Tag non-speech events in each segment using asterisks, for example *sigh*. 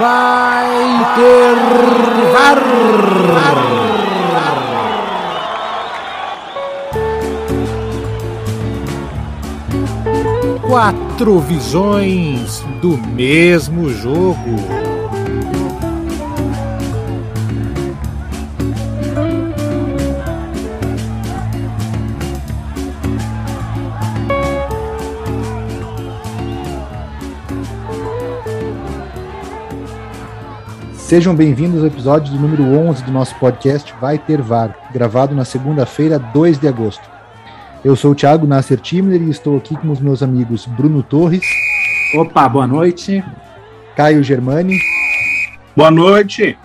vai ter VAR. Quatro visões do mesmo jogo. Sejam bem-vindos ao episódio do número 11 do nosso podcast Vai Ter VAR, gravado na segunda-feira, 2 de agosto. Eu sou o Thiago Nasser Timler e estou aqui com os meus amigos Bruno Torres. Opa, boa noite. Caio Germani. Boa noite.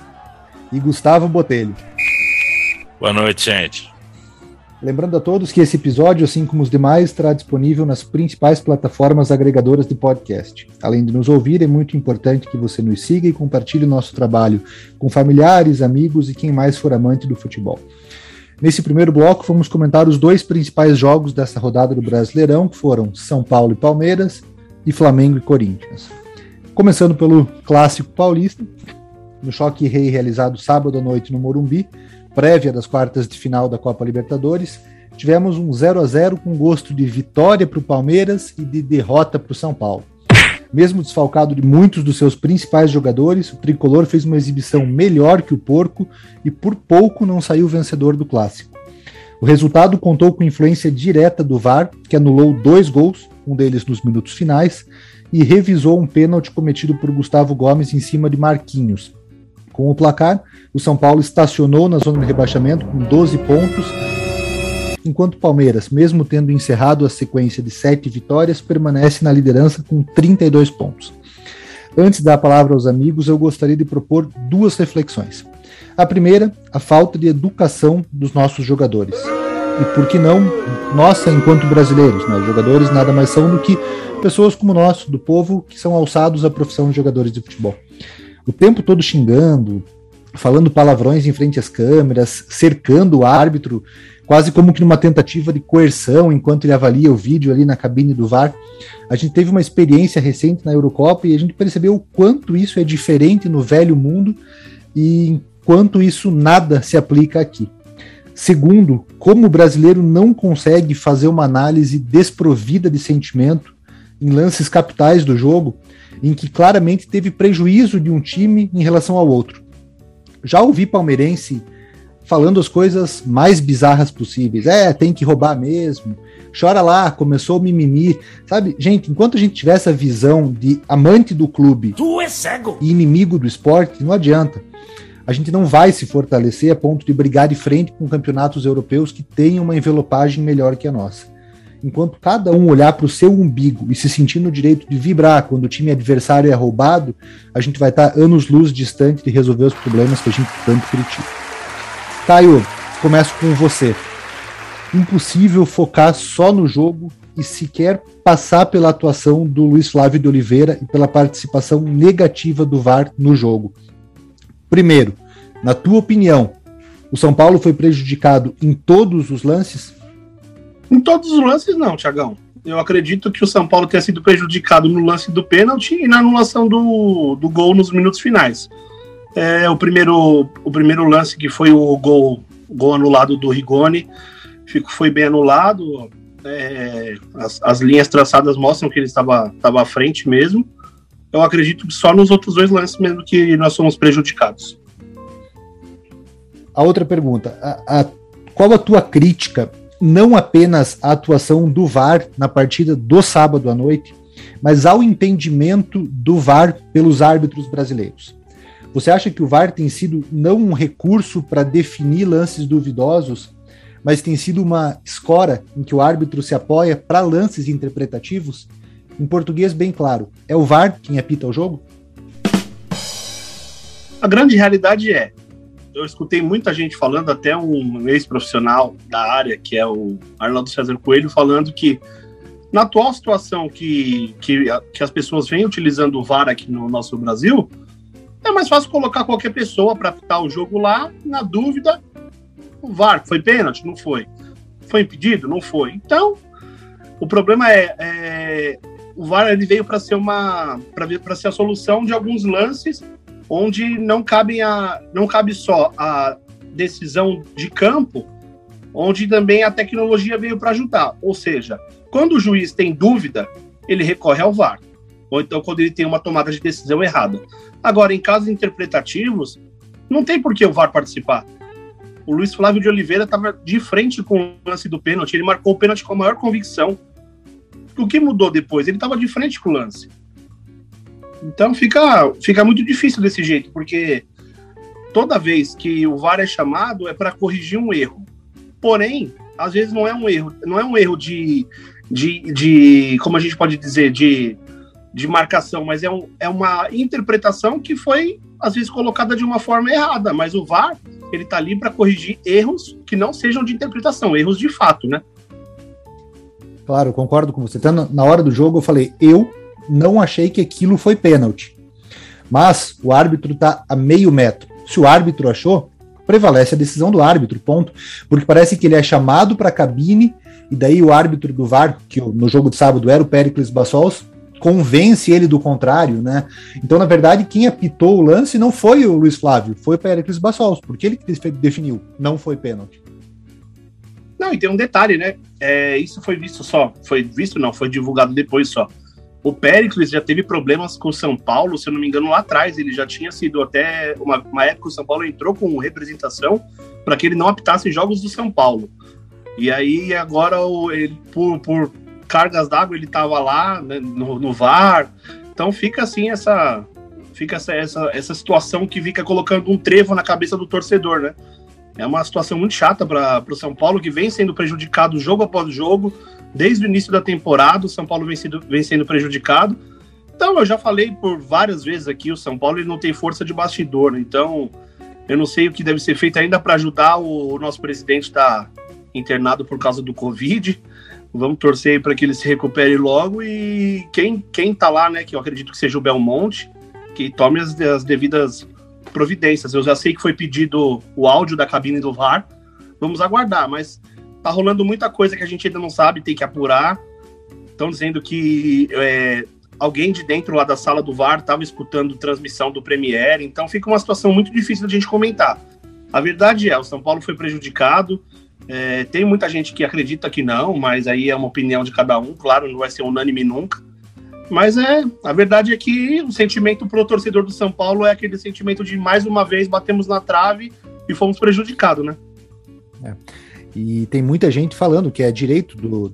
E Gustavo Botelho. Boa noite, gente. Lembrando a todos que esse episódio, assim como os demais, estará disponível nas principais plataformas agregadoras de podcast. Além de nos ouvir, é muito importante que você nos siga e compartilhe o nosso trabalho com familiares, amigos e quem mais for amante do futebol. Nesse primeiro bloco, vamos comentar os dois principais jogos dessa rodada do Brasileirão, que foram São Paulo e Palmeiras e Flamengo e Corinthians. Começando pelo clássico paulista, no choque rei realizado sábado à noite no Morumbi, prévia das quartas de final da Copa Libertadores, tivemos um 0 a 0 com gosto de vitória para o Palmeiras e de derrota para o São Paulo. Mesmo desfalcado de muitos dos seus principais jogadores, o tricolor fez uma exibição melhor que o porco e por pouco não saiu vencedor do clássico. O resultado contou com influência direta do VAR, que anulou dois gols, um deles nos minutos finais, e revisou um pênalti cometido por Gustavo Gomes em cima de Marquinhos, com o placar, o São Paulo estacionou na zona de rebaixamento com 12 pontos, enquanto o Palmeiras, mesmo tendo encerrado a sequência de sete vitórias, permanece na liderança com 32 pontos. Antes da palavra aos amigos, eu gostaria de propor duas reflexões. A primeira, a falta de educação dos nossos jogadores. E por que não, nossa, enquanto brasileiros, né? os jogadores nada mais são do que pessoas como nós, do povo, que são alçados à profissão de jogadores de futebol o tempo todo xingando, falando palavrões em frente às câmeras, cercando o árbitro, quase como que numa tentativa de coerção enquanto ele avalia o vídeo ali na cabine do VAR. A gente teve uma experiência recente na Eurocopa e a gente percebeu o quanto isso é diferente no velho mundo e quanto isso nada se aplica aqui. Segundo, como o brasileiro não consegue fazer uma análise desprovida de sentimento em lances capitais do jogo, em que claramente teve prejuízo de um time em relação ao outro. Já ouvi palmeirense falando as coisas mais bizarras possíveis. É, tem que roubar mesmo. Chora lá, começou o mimimi. Sabe, gente, enquanto a gente tiver essa visão de amante do clube é e inimigo do esporte, não adianta. A gente não vai se fortalecer a ponto de brigar de frente com campeonatos europeus que tenham uma envelopagem melhor que a nossa enquanto cada um olhar para o seu umbigo e se sentir no direito de vibrar quando o time adversário é roubado, a gente vai estar anos luz distante de resolver os problemas que a gente tanto critica. Caio, começo com você. Impossível focar só no jogo e sequer passar pela atuação do Luiz Flávio de Oliveira e pela participação negativa do VAR no jogo. Primeiro, na tua opinião, o São Paulo foi prejudicado em todos os lances? Em todos os lances, não, Tiagão. Eu acredito que o São Paulo tenha sido prejudicado no lance do pênalti e na anulação do, do gol nos minutos finais. É, o, primeiro, o primeiro lance, que foi o gol, gol anulado do Rigoni, fico, foi bem anulado. É, as, as, linhas traçadas mostram que ele estava, estava à frente mesmo. Eu acredito que só nos outros dois lances mesmo que nós somos prejudicados. A outra pergunta: a, a, qual a tua crítica não apenas a atuação do VAR na partida do sábado à noite, mas ao entendimento do VAR pelos árbitros brasileiros. Você acha que o VAR tem sido não um recurso para definir lances duvidosos, mas tem sido uma escora em que o árbitro se apoia para lances interpretativos? Em português, bem claro, é o VAR quem apita o jogo? A grande realidade é, eu escutei muita gente falando, até um ex-profissional da área, que é o Arnaldo César Coelho, falando que na atual situação que, que, que as pessoas vêm utilizando o VAR aqui no nosso Brasil, é mais fácil colocar qualquer pessoa para apitar o jogo lá, na dúvida, o VAR foi pênalti? Não foi. Foi impedido? Não foi. Então, o problema é, é o VAR ele veio para ser uma para ser a solução de alguns lances onde não cabe, a, não cabe só a decisão de campo, onde também a tecnologia veio para ajudar. Ou seja, quando o juiz tem dúvida, ele recorre ao VAR. Ou então quando ele tem uma tomada de decisão errada. Agora, em casos interpretativos, não tem por que o VAR participar. O Luiz Flávio de Oliveira estava de frente com o lance do pênalti, ele marcou o pênalti com a maior convicção. O que mudou depois? Ele estava de frente com o lance. Então fica, fica muito difícil desse jeito, porque toda vez que o VAR é chamado é para corrigir um erro. Porém, às vezes não é um erro, não é um erro de, de, de como a gente pode dizer, de, de marcação, mas é, um, é uma interpretação que foi, às vezes, colocada de uma forma errada. Mas o VAR, ele tá ali para corrigir erros que não sejam de interpretação, erros de fato, né? Claro, concordo com você. Então, na hora do jogo, eu falei, eu não achei que aquilo foi pênalti. Mas o árbitro está a meio metro. Se o árbitro achou, prevalece a decisão do árbitro, ponto. Porque parece que ele é chamado para a cabine e daí o árbitro do VAR, que no jogo de sábado era o Pericles Bassols, convence ele do contrário, né? Então, na verdade, quem apitou o lance não foi o Luiz Flávio, foi o Pericles Bassols, porque ele definiu, não foi pênalti. Não, e tem um detalhe, né? É, isso foi visto só, foi visto não, foi divulgado depois só. O Pericles já teve problemas com o São Paulo, se eu não me engano, lá atrás. Ele já tinha sido até uma, uma época o São Paulo entrou com representação para que ele não apitasse jogos do São Paulo. E aí agora ele, por, por cargas d'água ele estava lá né, no, no, VAR. Então fica assim essa fica essa, essa, essa situação que fica colocando um trevo na cabeça do torcedor, né? É uma situação muito chata para o São Paulo que vem sendo prejudicado jogo após jogo Desde o início da temporada, o São Paulo vem sendo, vem sendo prejudicado. Então, eu já falei por várias vezes aqui, o São Paulo ele não tem força de bastidor, né? então eu não sei o que deve ser feito ainda para ajudar o, o, nosso presidente está internado por causa do Covid. Vamos torcer para que ele se recupere logo e quem quem tá lá, né, que eu acredito que seja o Belmonte, que tome as, as devidas providências. Eu já sei que foi pedido o áudio da cabine do VAR. Vamos aguardar, mas tá rolando muita coisa que a gente ainda não sabe, tem que apurar. Estão dizendo que é, alguém de dentro lá da sala do VAR estava escutando transmissão do Premiere, então fica uma situação muito difícil de a gente comentar. A verdade é, o São Paulo foi prejudicado. É, tem muita gente que acredita que não, mas aí é uma opinião de cada um, claro, não vai ser unânime nunca. Mas é, a verdade é que o sentimento pro torcedor do São Paulo é aquele sentimento de mais uma vez batemos na trave e fomos prejudicados, né? É. E tem muita gente falando que é direito do,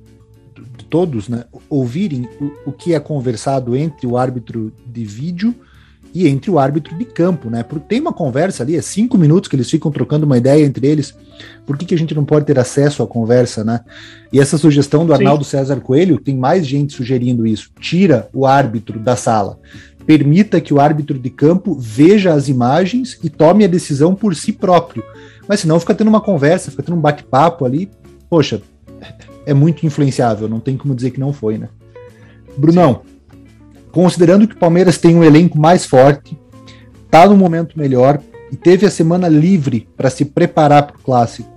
de todos né, ouvirem o, o, que é conversado entre o árbitro de vídeo e entre o árbitro de campo, né? Porque tem uma conversa ali, é cinco minutos que eles ficam trocando uma ideia entre eles. Por que, que a gente não pode ter acesso à conversa, né? E essa sugestão do Arnaldo Sim. César Coelho, tem mais gente sugerindo isso. Tira o árbitro da sala. Permita que o árbitro de campo veja as imagens e tome a decisão por si próprio mas senão fica tendo uma conversa, fica tendo um bate-papo ali. Poxa, é muito influenciável, não tem como dizer que não foi, né? Brunão, considerando que o Palmeiras tem um elenco mais forte, tá no momento melhor e teve a semana livre para se preparar para o clássico,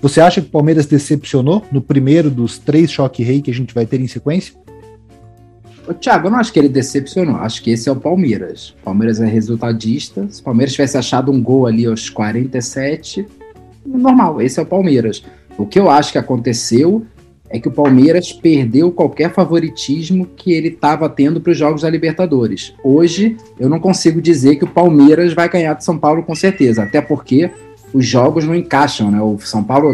você acha que o Palmeiras decepcionou no primeiro dos três choque rei que a gente vai ter em sequência? Ô, Thiago, eu não acho que ele decepcionou. Acho que esse é o Palmeiras. O Palmeiras é resultadista. Se o Palmeiras tivesse achado um gol ali aos 47, normal, esse é o Palmeiras. O que eu acho que aconteceu é que o Palmeiras perdeu qualquer favoritismo que ele estava tendo para os jogos da Libertadores. Hoje, eu não consigo dizer que o Palmeiras vai ganhar de São Paulo com certeza, até porque os jogos não encaixam, né? O São Paulo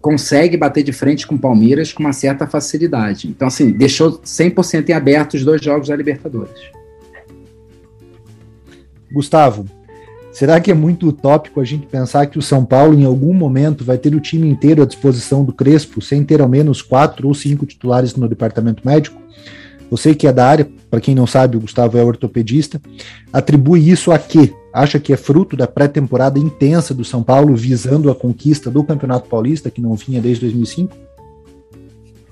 consegue bater de frente com o Palmeiras com uma certa facilidade. Então, assim, deixou 100% em aberto os dois jogos da Libertadores. Gustavo, será que é muito utópico a gente pensar que o São Paulo, em algum momento, vai ter o time inteiro à disposição do Crespo, sem ter ao menos quatro ou cinco titulares no departamento médico? Você que é da área, para quem não sabe, o Gustavo é ortopedista, atribui isso a quê? Acha que é fruto da pré-temporada intensa do São Paulo visando a conquista do Campeonato Paulista, que não vinha desde 2005?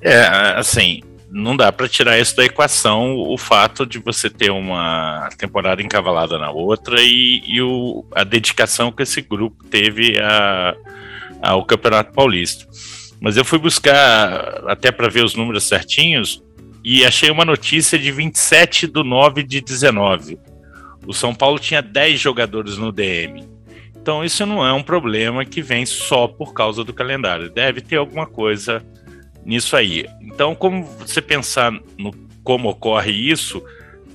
É, assim, não dá para tirar isso da equação o fato de você ter uma temporada encavalada na outra e, e o, a dedicação que esse grupo teve a, ao Campeonato Paulista. Mas eu fui buscar até para ver os números certinhos e achei uma notícia de 27 de 9 de 19. O São Paulo tinha 10 jogadores no DM. Então isso não é um problema que vem só por causa do calendário. Deve ter alguma coisa nisso aí. Então, como você pensar no como ocorre isso,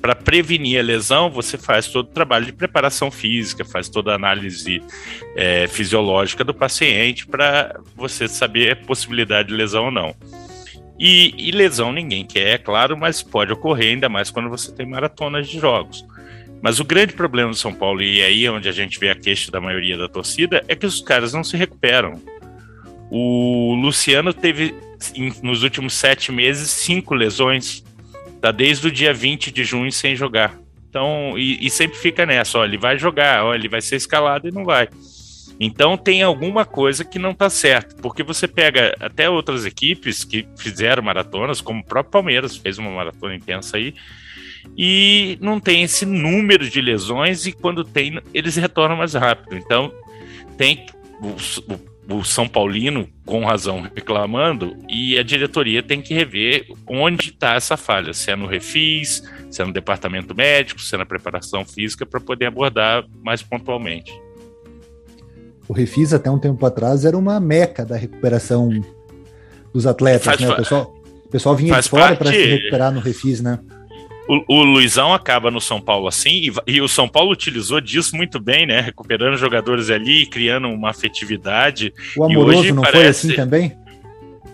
para prevenir a lesão, você faz todo o trabalho de preparação física, faz toda a análise é, fisiológica do paciente para você saber a possibilidade de lesão ou não. E, e, lesão ninguém quer, é claro, mas pode ocorrer, ainda mais quando você tem maratonas de jogos. Mas o grande problema do São Paulo, e aí é onde a gente vê a queixa da maioria da torcida, é que os caras não se recuperam. O Luciano teve, nos últimos sete meses, cinco lesões Tá desde o dia 20 de junho sem jogar. Então, e, e sempre fica nessa, ó, ele vai jogar, ó, ele vai ser escalado e não vai. Então tem alguma coisa que não está certo, porque você pega até outras equipes que fizeram maratonas, como o próprio Palmeiras fez uma maratona intensa aí, e não tem esse número de lesões e quando tem eles retornam mais rápido. Então tem o, o o São Paulino, com razão, reclamando, e a diretoria tem que rever onde está essa falha, se é no refis, se é no departamento médico, se é na preparação física, para poder abordar mais pontualmente. O refis, até um tempo atrás, era uma meca da recuperação dos atletas, faz, né? O pessoal, o pessoal vinha de fora para se recuperar no refis, né? O, o, Luizão acaba no São Paulo assim, e, e, o São Paulo utilizou disso muito bem, né? Recuperando jogadores ali, criando uma afetividade. O Amoroso hoje não parece... foi assim também?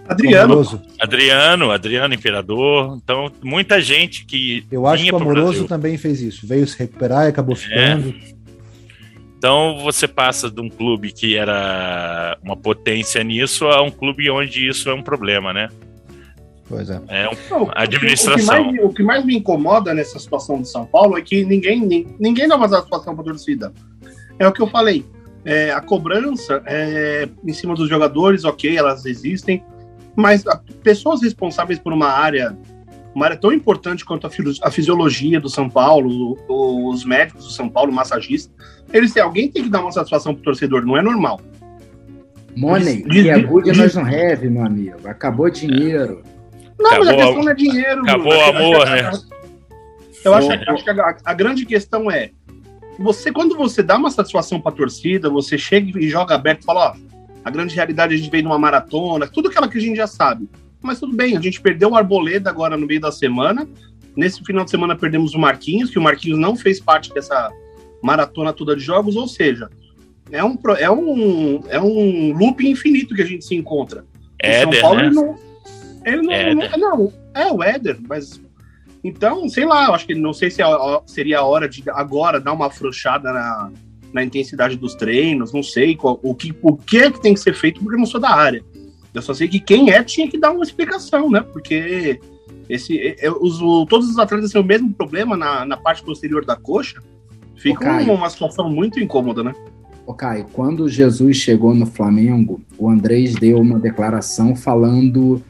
Adriano. Adriano, Adriano Imperador. Então, muita gente que. Eu acho que o Amoroso também fez isso. Veio se recuperar e acabou é. ficando. É. Então você passa de um clube que era uma potência nisso a um clube onde isso é um problema, né? Pois é. É um, Não, administração. O que, mais, o que, mais, me incomoda nessa situação de São Paulo é que ninguém, ninguém dá uma satisfação para a torcida. É o que eu falei. É, a cobrança é, em cima dos jogadores, ok, elas existem, mas pessoas responsáveis por uma área, uma área tão importante quanto a, a fisiologia do São Paulo, os médicos do São Paulo, massagista, eles têm, alguém tem que dar uma satisfação para o torcedor, não é normal. Money, que é good nós não have, meu amigo. Acabou o dinheiro. Não, acabou, mas a questão não é dinheiro. Acabou o amor, né? Eu acho, acho que a, a, grande questão é você quando você dá uma satisfação para a torcida, você chega e joga aberto e fala, ó, a grande realidade é a gente veio numa maratona, tudo aquilo que a gente já sabe. Mas tudo bem, a gente perdeu o Arboleda agora no meio da semana. Nesse final de semana perdemos o Marquinhos, que o Marquinhos não fez parte dessa maratona toda de jogos, ou seja, é um, é um, é um loop infinito que a gente se encontra. São Paulo né? não, ele não, é, não, não, é o Éder, mas. Então, sei lá, eu acho que não sei se é seria a hora de agora dar uma afrouxada na, na intensidade dos treinos, não sei qual, o, que, o que é que tem que ser feito, porque eu não sou da área. Eu só sei que quem é tinha que dar uma explicação, né? Porque esse, os, todos os atletas têm o mesmo problema na, na parte posterior da coxa. Fica uma, uma situação muito incômoda, né? Ô Caio, quando Jesus chegou no Flamengo, o Andrés deu uma declaração falando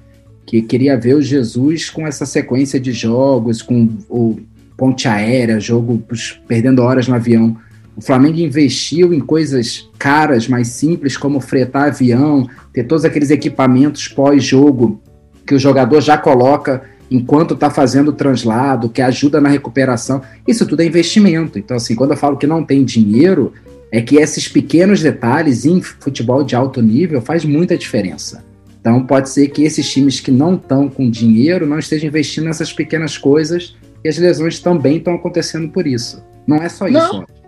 que queria ver o Jesus com essa sequência de jogos, com o ponte aérea, jogo perdendo horas no avião. O Flamengo investiu em coisas caras, mais simples, como fretar avião, ter todos aqueles equipamentos pós-jogo que o jogador já coloca enquanto está fazendo o translado, que ajuda na recuperação. Isso tudo é investimento. Então, assim, quando eu falo que não tem dinheiro, é que esses pequenos detalhes em futebol de alto nível faz muita diferença. Então pode ser que esses times que não estão com dinheiro não estejam investindo nessas pequenas coisas e as lesões também estão acontecendo por isso. Não é só não. isso.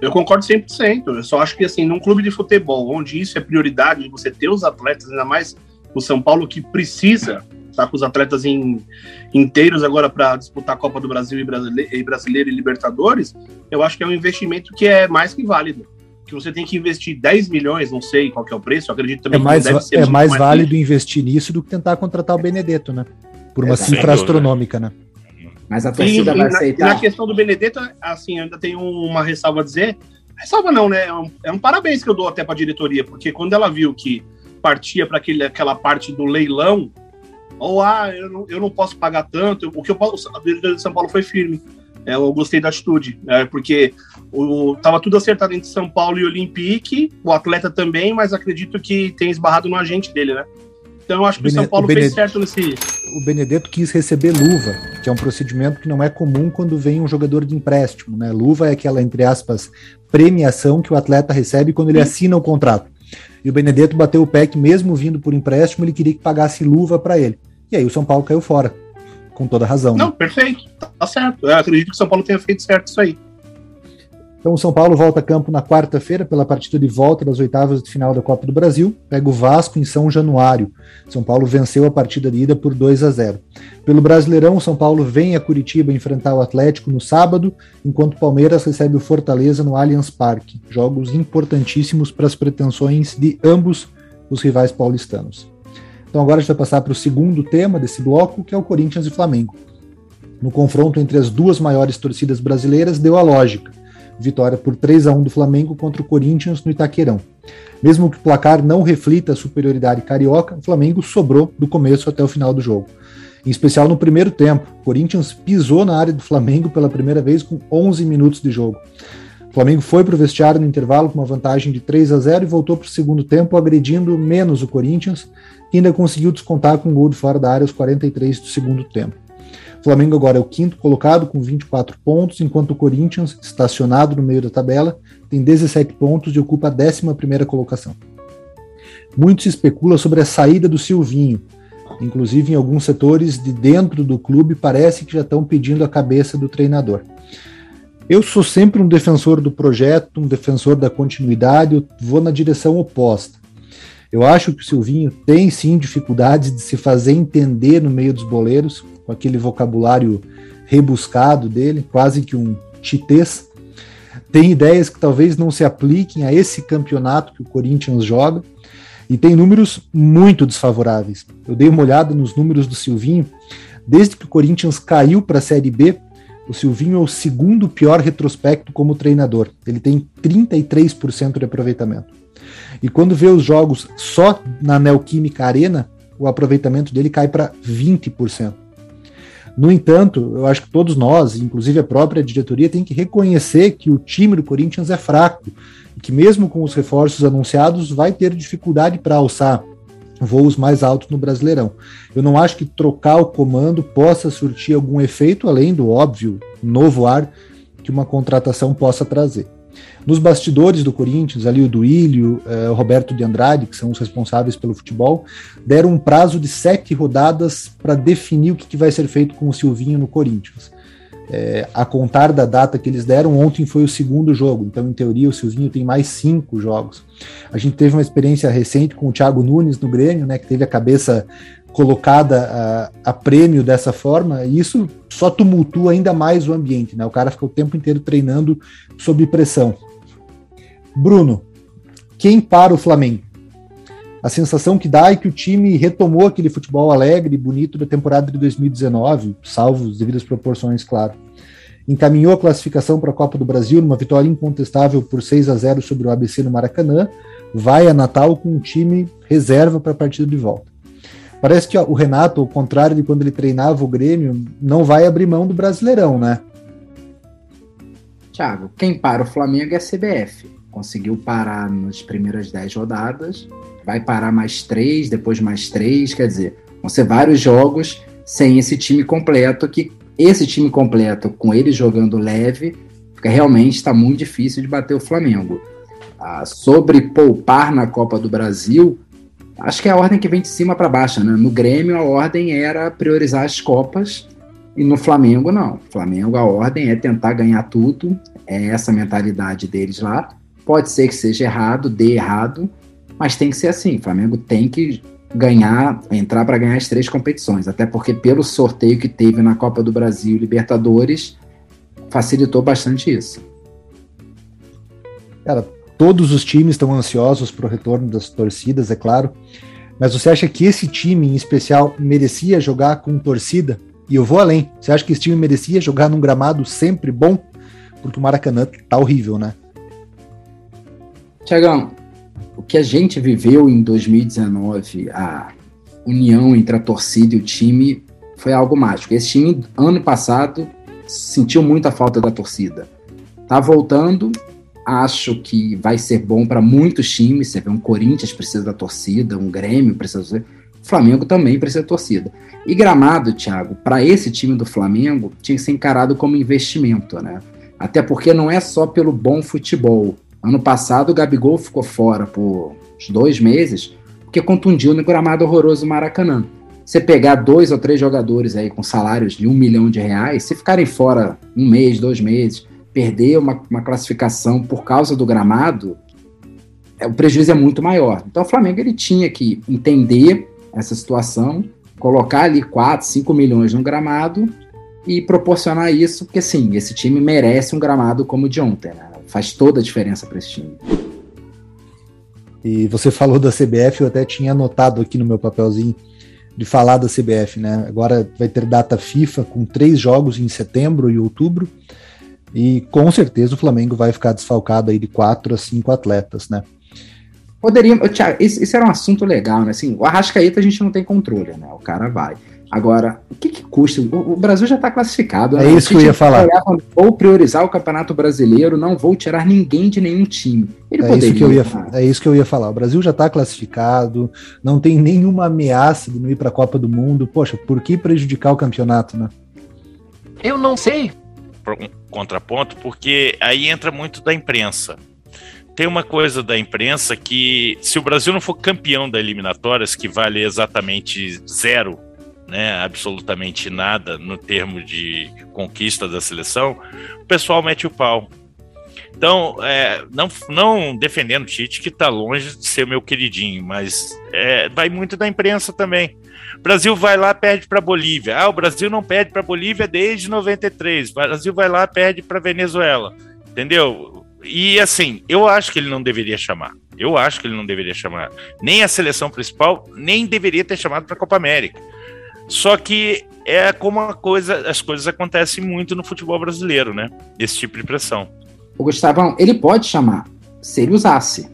Eu concordo 100%. Eu só acho que, assim, num clube de futebol, onde isso é prioridade, você ter os atletas, ainda mais o São Paulo, que precisa estar tá com os atletas em, inteiros agora para disputar a Copa do Brasil e Brasileiro, e Brasileiro e Libertadores, eu acho que é um investimento que é mais que válido que você tem que investir 10 milhões, não sei qual é o preço, acredito também é mais, que É mais, mais válido investir nisso do que tentar contratar o Benedetto, né? Por uma Exato. cifra astronômica, né? Mas a torcida e, vai aceitar. Na, na questão do Benedetto, assim, ainda tenho uma ressalva a dizer. Ressalva não, né? É um, é um parabéns que eu dou até para a diretoria, porque quando ela viu que partia para aquela parte do leilão, ou ah, eu não, eu não posso pagar tanto, o que eu a diretoria de São Paulo foi firme. É, eu gostei da atitude, né, porque o, tava tudo acertado entre São Paulo e Olympique, o atleta também, mas acredito que tem esbarrado no agente dele, né? Então eu acho que o, São Paulo o fez certo nesse. O Benedetto quis receber luva, que é um procedimento que não é comum quando vem um jogador de empréstimo. Né? Luva é aquela, entre aspas, premiação que o atleta recebe quando ele assina o contrato. E o Benedetto bateu o pé que, mesmo vindo por empréstimo, ele queria que pagasse luva para ele. E aí o São Paulo caiu fora. Com toda razão. Não, né? perfeito. Tá certo. Eu acredito que o São Paulo tenha feito certo isso aí. Então o São Paulo volta a campo na quarta-feira pela partida de volta das oitavas de final da Copa do Brasil, pega o Vasco em São Januário. São Paulo venceu a partida de ida por 2 a 0. Pelo Brasileirão, o São Paulo vem a Curitiba enfrentar o Atlético no sábado, enquanto o Palmeiras recebe o Fortaleza no Allianz Parque. Jogos importantíssimos para as pretensões de ambos os rivais paulistanos. Então agora a gente vai passar para o segundo tema desse bloco, que é o Corinthians e Flamengo. No confronto entre as duas maiores torcidas brasileiras, deu a lógica vitória por 3 a 1 do Flamengo contra o Corinthians no Itaquerão. Mesmo que o placar não reflita a superioridade carioca, o Flamengo sobrou do começo até o final do jogo. Em especial no primeiro tempo, o Corinthians pisou na área do Flamengo pela primeira vez com 11 minutos de jogo. O Flamengo foi para o vestiário no intervalo com uma vantagem de 3 a 0 e voltou para o segundo tempo agredindo menos o Corinthians, que ainda conseguiu descontar com um gol de fora da área aos 43 do segundo tempo. Flamengo agora é o quinto colocado com 24 pontos, enquanto o Corinthians, estacionado no meio da tabela, tem 17 pontos e ocupa a 11 colocação. Muito se especula sobre a saída do Silvinho. Inclusive, em alguns setores de dentro do clube, parece que já estão pedindo a cabeça do treinador. Eu sou sempre um defensor do projeto, um defensor da continuidade, eu vou na direção oposta. Eu acho que o Silvinho tem sim dificuldades de se fazer entender no meio dos boleiros, com aquele vocabulário rebuscado dele, quase que um chitês. Tem ideias que talvez não se apliquem a esse campeonato que o Corinthians joga e tem números muito desfavoráveis. Eu dei uma olhada nos números do Silvinho. Desde que o Corinthians caiu para a Série B, o Silvinho é o segundo pior retrospecto como treinador. Ele tem 33% de aproveitamento. E quando vê os jogos só na Neoquímica Arena, o aproveitamento dele cai para 20%. No entanto, eu acho que todos nós, inclusive a própria diretoria, tem que reconhecer que o time do Corinthians é fraco e que mesmo com os reforços anunciados vai ter dificuldade para alçar voos mais altos no Brasileirão. Eu não acho que trocar o comando possa surtir algum efeito além do óbvio novo ar que uma contratação possa trazer. Nos bastidores do Corinthians, ali o Duílio, eh, o Roberto de Andrade, que são os responsáveis pelo futebol, deram um prazo de sete rodadas para definir o que, que, vai ser feito com o Silvinho no Corinthians. É, a contar da data que eles deram, ontem foi o segundo jogo, então, em teoria, o Silvinho tem mais cinco jogos. A gente teve uma experiência recente com o Thiago Nunes no Grêmio, né, que teve a cabeça colocada a, a, prêmio dessa forma, e isso só tumultua ainda mais o ambiente, né? O cara fica o tempo inteiro treinando sob pressão. Bruno, quem para o Flamengo? A sensação que dá é que o time retomou aquele futebol alegre e bonito da temporada de 2019, salvo as devidas proporções, claro. Encaminhou a classificação para a Copa do Brasil numa vitória incontestável por 6 a 0 sobre o ABC no Maracanã. Vai a Natal com um time reserva para a partida de volta. Parece que ó, o Renato, ao contrário de quando ele treinava o Grêmio, não vai abrir mão do Brasileirão, né? Thiago, quem para o Flamengo é a CBF. Conseguiu parar nas primeiras 10 rodadas, vai parar mais três, depois mais três, quer dizer, vão ser vários jogos sem esse time completo, que esse time completo, com ele jogando leve, fica realmente está muito difícil de bater o Flamengo. Ah, sobre poupar na Copa do Brasil, acho que é a ordem que vem de cima para baixo, né? No Grêmio a ordem era priorizar as copas e no Flamengo não. Flamengo a ordem é tentar ganhar tudo, é essa mentalidade deles lá. Pode ser que seja errado, dê errado, mas tem que ser assim. O Flamengo tem que ganhar, entrar para ganhar as três competições, até porque pelo sorteio que teve na Copa do Brasil e Libertadores facilitou bastante isso. Cara, Todos os times estão ansiosos para o retorno das torcidas, é claro. Mas você acha que esse time em especial merecia jogar com torcida? E eu vou além. Você acha que esse time merecia jogar num gramado sempre bom? Porque o Maracanã tá horrível, né? Tiagão, o que a gente viveu em 2019, a união entre a torcida e o time, foi algo mágico. Esse time, ano passado, sentiu muita falta da torcida. Tá voltando, acho que vai ser bom para muitos times. Você vê um Corinthians precisa da torcida, um Grêmio precisa. Flamengo também precisa de torcida. E gramado, Thiago, para esse time do Flamengo, tinha que ser encarado como investimento, né? Até porque não é só pelo bom futebol. Ano passado, o Gabigol ficou fora por uns dois meses, porque contundiu no gramado horroroso Maracanã. Você pegar dois ou três jogadores aí com salários de um milhão de reais, se ficarem fora um mês, dois meses, perder uma, uma classificação por causa do gramado, é, o prejuízo é muito maior. Então o Flamengo ele tinha que entender essa situação, colocar ali 4, 5 milhões no gramado e proporcionar isso, porque sim, esse time merece um gramado como o de ontem, né? Faz toda a diferença para esse time. E você falou da CBF, eu até tinha anotado aqui no meu papelzinho de falar da CBF, né? Agora vai ter data FIFA com três jogos em setembro e outubro. E com certeza o Flamengo vai ficar desfalcado aí de quatro a cinco atletas, né? Poderia, Thiago, isso, isso, era um assunto legal, né? Assim, o Arrascaeta a gente não tem controle, né? O cara vai. Agora, o que, que custa? O, o Brasil já está classificado. É né? isso que eu ia falar. Vou priorizar o Campeonato Brasileiro, não vou tirar ninguém de nenhum time. Ele é, poderia, isso que eu ia, é isso que eu ia falar. O Brasil já está classificado, não tem nenhuma ameaça de não ir para a Copa do Mundo. Poxa, por que prejudicar o campeonato, né? Eu não sei. Contraponto, porque aí entra muito da imprensa tem uma coisa da imprensa que, se o Brasil não for campeão da eliminatórias, que vale exatamente zero, né, absolutamente nada no termo de conquista da seleção, o pessoal mete o pau. Então, é, não, não defendendo o Tite, que está longe de ser meu queridinho, mas é, vai muito da imprensa também. O Brasil vai lá perde para Bolívia. Ah, o Brasil não perde para Bolívia desde 93. O Brasil vai lá perde para Venezuela. Entendeu? E assim, eu acho que ele não deveria chamar. Eu acho que ele não deveria chamar nem a seleção principal, nem deveria ter chamado para a Copa América. Só que é como coisa, as coisas acontecem muito no futebol brasileiro, né? Esse tipo de pressão. O Gustavão, ele pode chamar se ele usasse.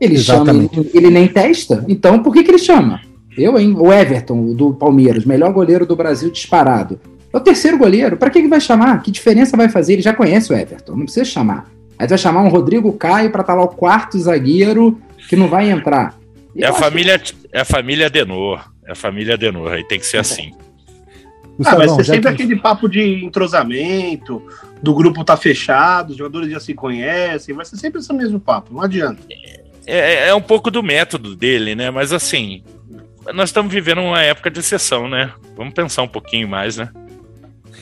Ele Exatamente. chama, ele, ele nem testa. Então, por que, que ele chama? Eu, hein? O Everton, do Palmeiras, melhor goleiro do Brasil disparado. É o terceiro goleiro. Para que, que vai chamar? Que diferença vai fazer? Ele já conhece o Everton, não precisa chamar. Aí vai chamar um Rodrigo Caio para estar tá lá o quarto zagueiro que não vai entrar. é a, família, que... é a família Denor. É a família Denor, aí tem que ser assim. Ah, vai ser sempre que... aquele papo de entrosamento, do grupo tá fechado, os jogadores já se conhecem, vai ser sempre esse mesmo papo, não adianta. É, é, é um pouco do método dele, né? Mas assim, nós estamos vivendo uma época de exceção, né? Vamos pensar um pouquinho mais, né?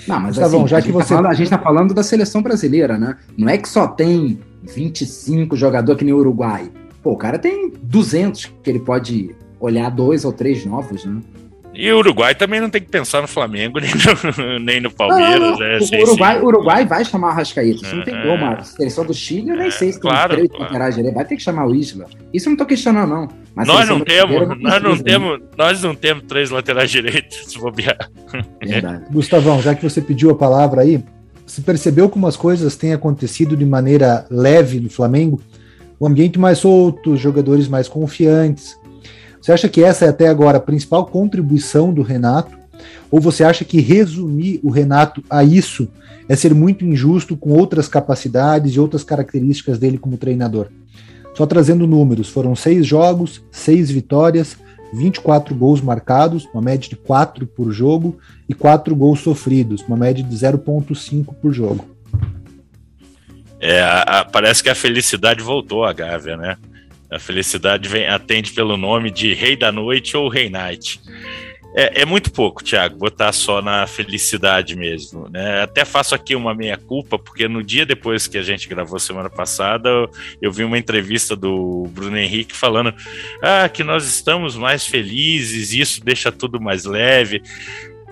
Não, mas tá assim, bom, já que você. Tá falando, a gente tá falando da seleção brasileira, né? Não é que só tem 25 jogadores que nem o Uruguai. Pô, o cara tem 200 que ele pode olhar dois ou três novos, né? E o Uruguai também não tem que pensar no Flamengo, *laughs* nem no, nem no Palmeiras. Não, né? o, Uruguai, o Uruguai vai chamar o Rascaeta. Isso não tem como. A seleção do Chile, eu nem é, sei se tem claro, três claro. Vai ter que chamar o Isla. Isso eu não tô questionando, não. Mas nós não temos, nós não temos, nós não temos três laterais direitos, se bobear. Verdade. *laughs* Gustavão, já que você pediu a palavra aí, se percebeu como as coisas têm acontecido de maneira leve no Flamengo? O ambiente mais solto, os jogadores mais confiantes, você acha que essa é até agora a principal contribuição do Renato? Ou você acha que resumir o Renato a isso é ser muito injusto com outras capacidades e outras características dele como treinador? Só trazendo números, foram seis jogos, seis vitórias, 24 gols marcados, uma média de 4 por jogo, e 4 gols sofridos, uma média de 0,5 por jogo. É, a, a, parece que a felicidade voltou a Gávea, né? A felicidade vem, atende pelo nome de Rei da Noite ou Rei Night. É, é, muito pouco, Thiago, botar só na felicidade mesmo. Né? Até faço aqui uma meia-culpa, porque no dia depois que a gente gravou semana passada, eu, eu, vi uma entrevista do Bruno Henrique falando ah, que nós estamos mais felizes, isso deixa tudo mais leve.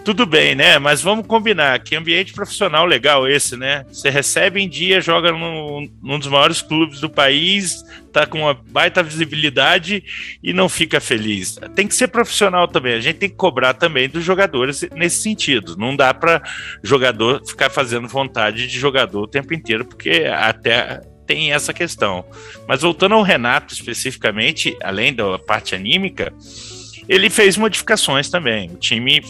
Tudo bem, né? Mas vamos combinar. Que ambiente profissional legal esse, né? Você recebe em dia, joga num, num dos maiores clubes do país, tá com uma baita visibilidade e não fica feliz. Tem que ser profissional também. A gente tem que cobrar também dos jogadores nesse sentido. Não dá para jogador ficar fazendo vontade de jogador o tempo inteiro, porque até tem essa questão. Mas voltando ao Renato especificamente, além da parte anímica, ele fez modificações também. O time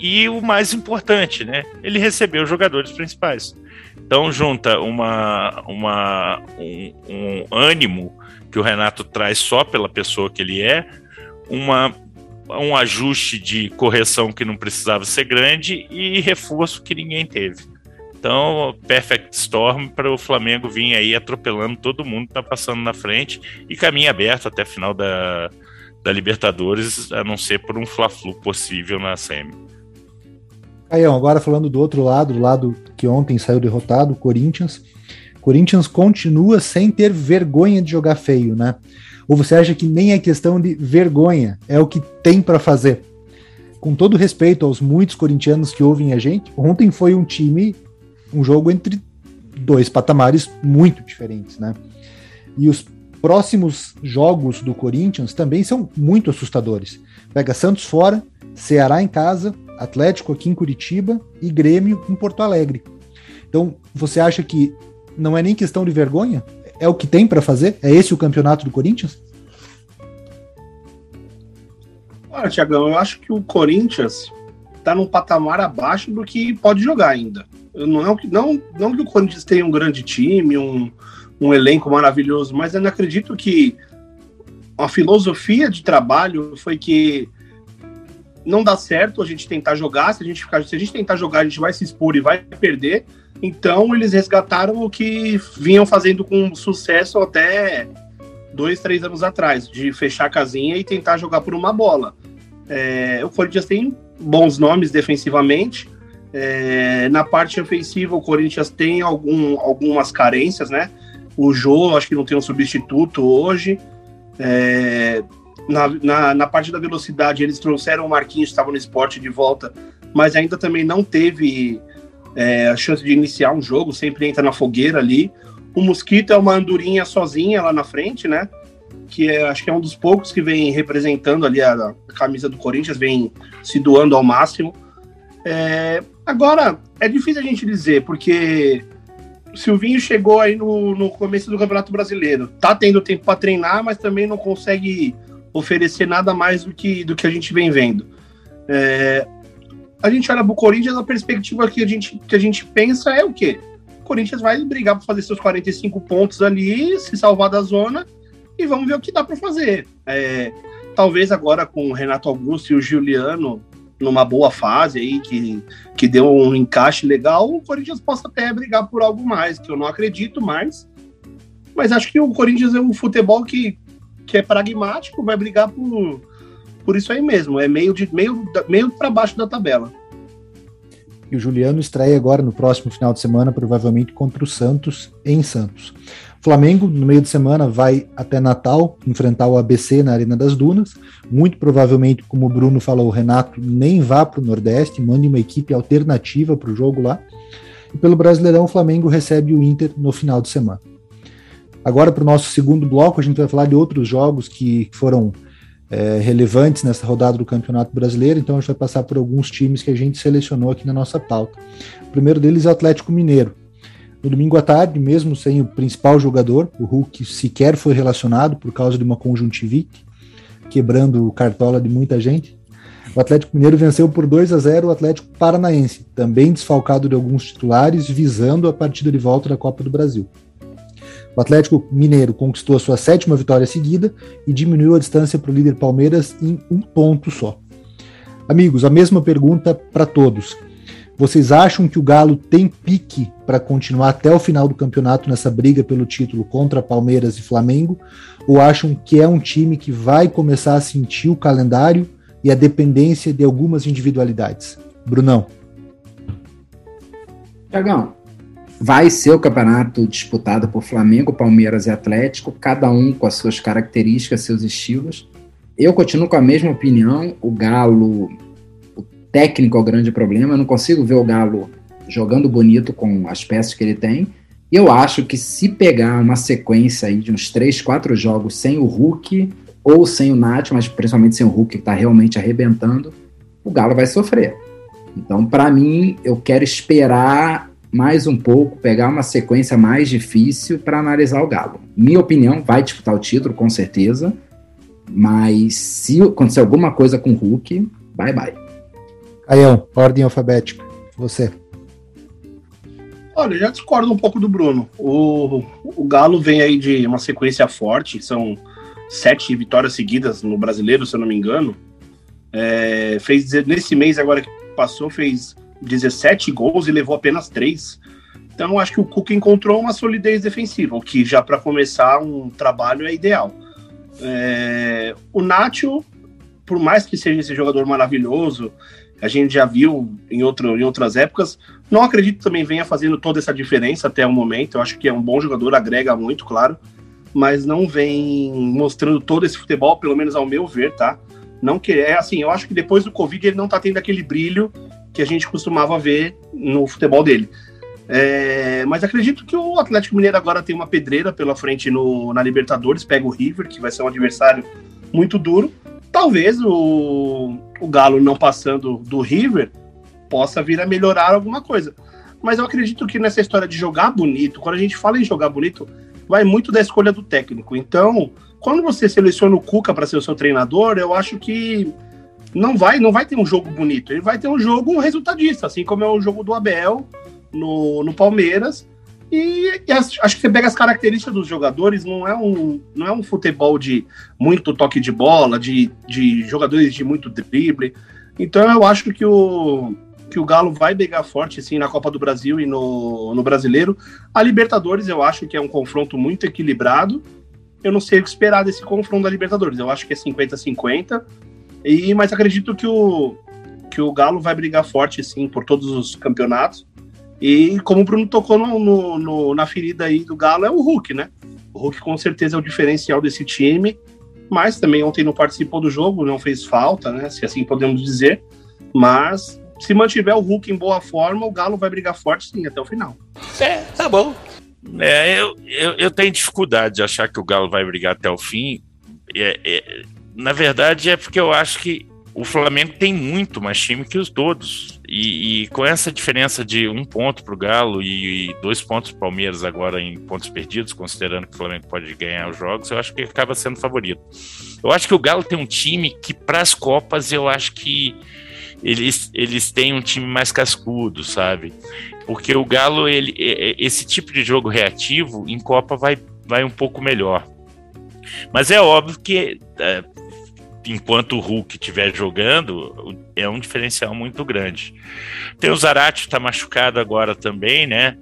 e o mais importante, né? Ele recebeu os jogadores principais. Então junta uma, uma, um, um ânimo que o Renato traz só pela pessoa que ele é, uma um ajuste de correção que não precisava ser grande e reforço que ninguém teve. Então, perfect storm para o Flamengo vir aí atropelando todo mundo que está passando na frente e caminho aberto até a final da, da Libertadores, a não ser por um Fla-Flu possível na semi. Caião, agora falando do outro lado, do lado que ontem saiu derrotado, o Corinthians. Corinthians continua sem ter vergonha de jogar feio, né? Ou você acha que nem é questão de vergonha, é o que tem para fazer? Com todo respeito aos muitos corintianos que ouvem a gente, ontem foi um time um jogo entre dois patamares muito diferentes, né? E os próximos jogos do Corinthians também são muito assustadores. Pega Santos fora, Ceará em casa, Atlético aqui em Curitiba e Grêmio em Porto Alegre. Então, você acha que não é nem questão de vergonha? É o que tem para fazer? É esse o campeonato do Corinthians? Olha, Tiagão, eu acho que o Corinthians está num patamar abaixo do que pode jogar ainda. Não, não, não, não que o Corinthians tenha um grande time, um, um elenco maravilhoso, mas eu não acredito que a filosofia de trabalho foi que não dá certo a gente tentar jogar, se a gente ficar, se a gente tentar jogar, a gente vai se expor e vai perder. Então eles resgataram o que vinham fazendo com sucesso até dois, três anos atrás, de fechar a casinha e tentar jogar por uma bola. É, o Corinthians tem bons nomes defensivamente, é, na parte ofensiva, o Corinthians tem algum, algumas carências, né? O Jô, acho que não tem um substituto hoje. É, na, na, na, parte da velocidade, eles trouxeram o Marquinhos, estava no esporte de volta, mas ainda também não teve é, a chance de iniciar um jogo, sempre entra na fogueira ali. O Mosquito é uma andorinha sozinha lá na frente, né? Que é, acho que é um dos poucos que vem representando ali a, a camisa do Corinthians, vem se doando ao máximo. É, agora, é difícil a gente dizer, porque o Silvinho chegou aí no, no começo do Campeonato Brasileiro. Tá tendo tempo para treinar, mas também não consegue oferecer nada mais do que, do que a gente vem vendo. É, a gente olha pro Corinthians, a perspectiva que a gente, que a gente pensa é o quê? O Corinthians vai brigar para fazer seus 45 pontos ali, se salvar da zona, e vamos ver o que dá para fazer. É, talvez agora com o Renato Augusto e o Juliano numa boa fase aí, que, que deu um encaixe legal, o Corinthians possa até brigar por algo mais, que eu não acredito mais. Mas acho que o Corinthians é um futebol que, que é pragmático, vai brigar por, por isso aí mesmo, é meio, de, meio, meio para baixo da tabela. E o Juliano estreia agora no próximo final de semana, provavelmente contra o Santos, em Santos. Flamengo, no meio de semana, vai até Natal enfrentar o ABC na Arena das Dunas. Muito provavelmente, como o Bruno falou, o Renato nem vá para o Nordeste, mande uma equipe alternativa para o jogo lá. E pelo Brasileirão, o Flamengo recebe o Inter no final de semana. Agora, para o nosso segundo bloco, a gente vai falar de outros jogos que foram é, relevantes nessa rodada do Campeonato Brasileiro, então a gente vai passar por alguns times que a gente selecionou aqui na nossa pauta. O primeiro deles é o Atlético Mineiro. No domingo à tarde, mesmo sem o principal jogador, o Hulk sequer foi relacionado por causa de uma conjuntivite, quebrando o cartola de muita gente. O Atlético Mineiro venceu por 2 a 0 o Atlético Paranaense, também desfalcado de alguns titulares, visando a partida de volta da Copa do Brasil. O Atlético Mineiro conquistou a sua sétima vitória seguida e diminuiu a distância para o líder Palmeiras em um ponto só. Amigos, a mesma pergunta para todos. Vocês acham que o Galo tem pique para continuar até o final do campeonato nessa briga pelo título contra Palmeiras e Flamengo? Ou acham que é um time que vai começar a sentir o calendário e a dependência de algumas individualidades? Brunão. Tiagão, vai ser o campeonato disputado por Flamengo, Palmeiras e Atlético, cada um com as suas características, seus estilos. Eu continuo com a mesma opinião. O Galo técnico é o grande problema. Eu não consigo ver o Galo jogando bonito com as peças que ele tem. E eu acho que se pegar uma sequência aí de uns 3, 4 jogos sem o Hulk ou sem o Nath, mas principalmente sem o Hulk que está realmente arrebentando, o Galo vai sofrer. Então, para mim, eu quero esperar mais um pouco, pegar uma sequência mais difícil para analisar o Galo. Minha opinião, vai disputar o título, com certeza. Mas se acontecer alguma coisa com o Hulk, bye bye. Aião, ordem alfabética. Você. Olha, já discordo um pouco do Bruno. O, o Galo vem aí de uma sequência forte, são sete vitórias seguidas no brasileiro, se eu não me engano. É, fez nesse mês agora que passou, fez 17 gols e levou apenas 3. Então, acho que o Cuca encontrou uma solidez defensiva, o que já para começar um trabalho é ideal. É, o Nacho, por mais que seja esse jogador maravilhoso, a gente já viu em, outro, em outras épocas, não acredito também venha fazendo toda essa diferença até o momento. Eu acho que é um bom jogador, agrega muito, claro, mas não vem mostrando todo esse futebol, pelo menos ao meu ver, tá? Não que é assim, eu acho que depois do Covid ele não tá tendo aquele brilho que a gente costumava ver no futebol dele. É, mas acredito que o Atlético Mineiro agora tem uma pedreira pela frente no, na Libertadores, pega o River, que vai ser um adversário muito duro. Talvez o, o Galo não passando do River possa vir a melhorar alguma coisa. Mas eu acredito que nessa história de jogar bonito, quando a gente fala em jogar bonito, vai muito da escolha do técnico. Então, quando você seleciona o Cuca para ser o seu treinador, eu acho que não vai, não vai ter um jogo bonito. Ele vai ter um jogo resultadista, assim como é o jogo do Abel no, no Palmeiras. E, e acho, acho que você pega as características dos jogadores, não é um, não é um futebol de muito toque de bola, de, de jogadores de muito drible. Então eu acho que o, que o Galo vai pegar forte assim na Copa do Brasil e no, no Brasileiro. A Libertadores eu acho que é um confronto muito equilibrado. Eu não sei o que esperar desse confronto da Libertadores. Eu acho que é 50-50. E mas acredito que o que o Galo vai brigar forte sim por todos os campeonatos. E como o Bruno tocou no, no, no, na ferida aí do Galo, é o Hulk, né? O Hulk com certeza é o diferencial desse time, mas também ontem não participou do jogo, não fez falta, né? Se assim podemos dizer. Mas se mantiver o Hulk em boa forma, o Galo vai brigar forte sim até o final. É, tá bom. É, eu, eu, eu tenho dificuldade de achar que o Galo vai brigar até o fim. É, é, na verdade, é porque eu acho que o Flamengo tem muito mais time que os todos. E, e com essa diferença de um ponto para o Galo e, e dois pontos para o Palmeiras agora em pontos perdidos, considerando que o Flamengo pode ganhar os jogos, eu acho que acaba sendo favorito. Eu acho que o Galo tem um time que, para as Copas, eu acho que eles, eles têm um time mais cascudo, sabe? Porque o Galo, ele, esse tipo de jogo reativo em Copa vai, vai um pouco melhor. Mas é óbvio que é, enquanto o Hulk estiver jogando, é um diferencial muito grande. Tem o Zarate está machucado agora também, né?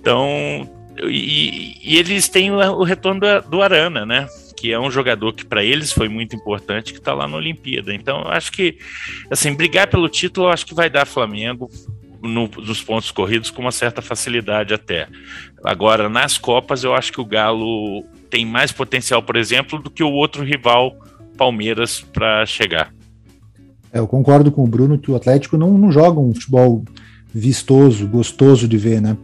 Então, e, e eles têm o, retorno do, do Arana, né? Que é um jogador que para eles foi muito importante, que está lá na Olimpíada. Então, eu acho que, assim, brigar pelo título, eu acho que vai dar Flamengo no, nos pontos corridos com uma certa facilidade até. Agora, nas Copas, eu acho que o Galo tem mais potencial, por exemplo, do que o outro rival Palmeiras para chegar. É, eu concordo com o Bruno que o Atlético não, não joga um futebol vistoso, gostoso de ver, né?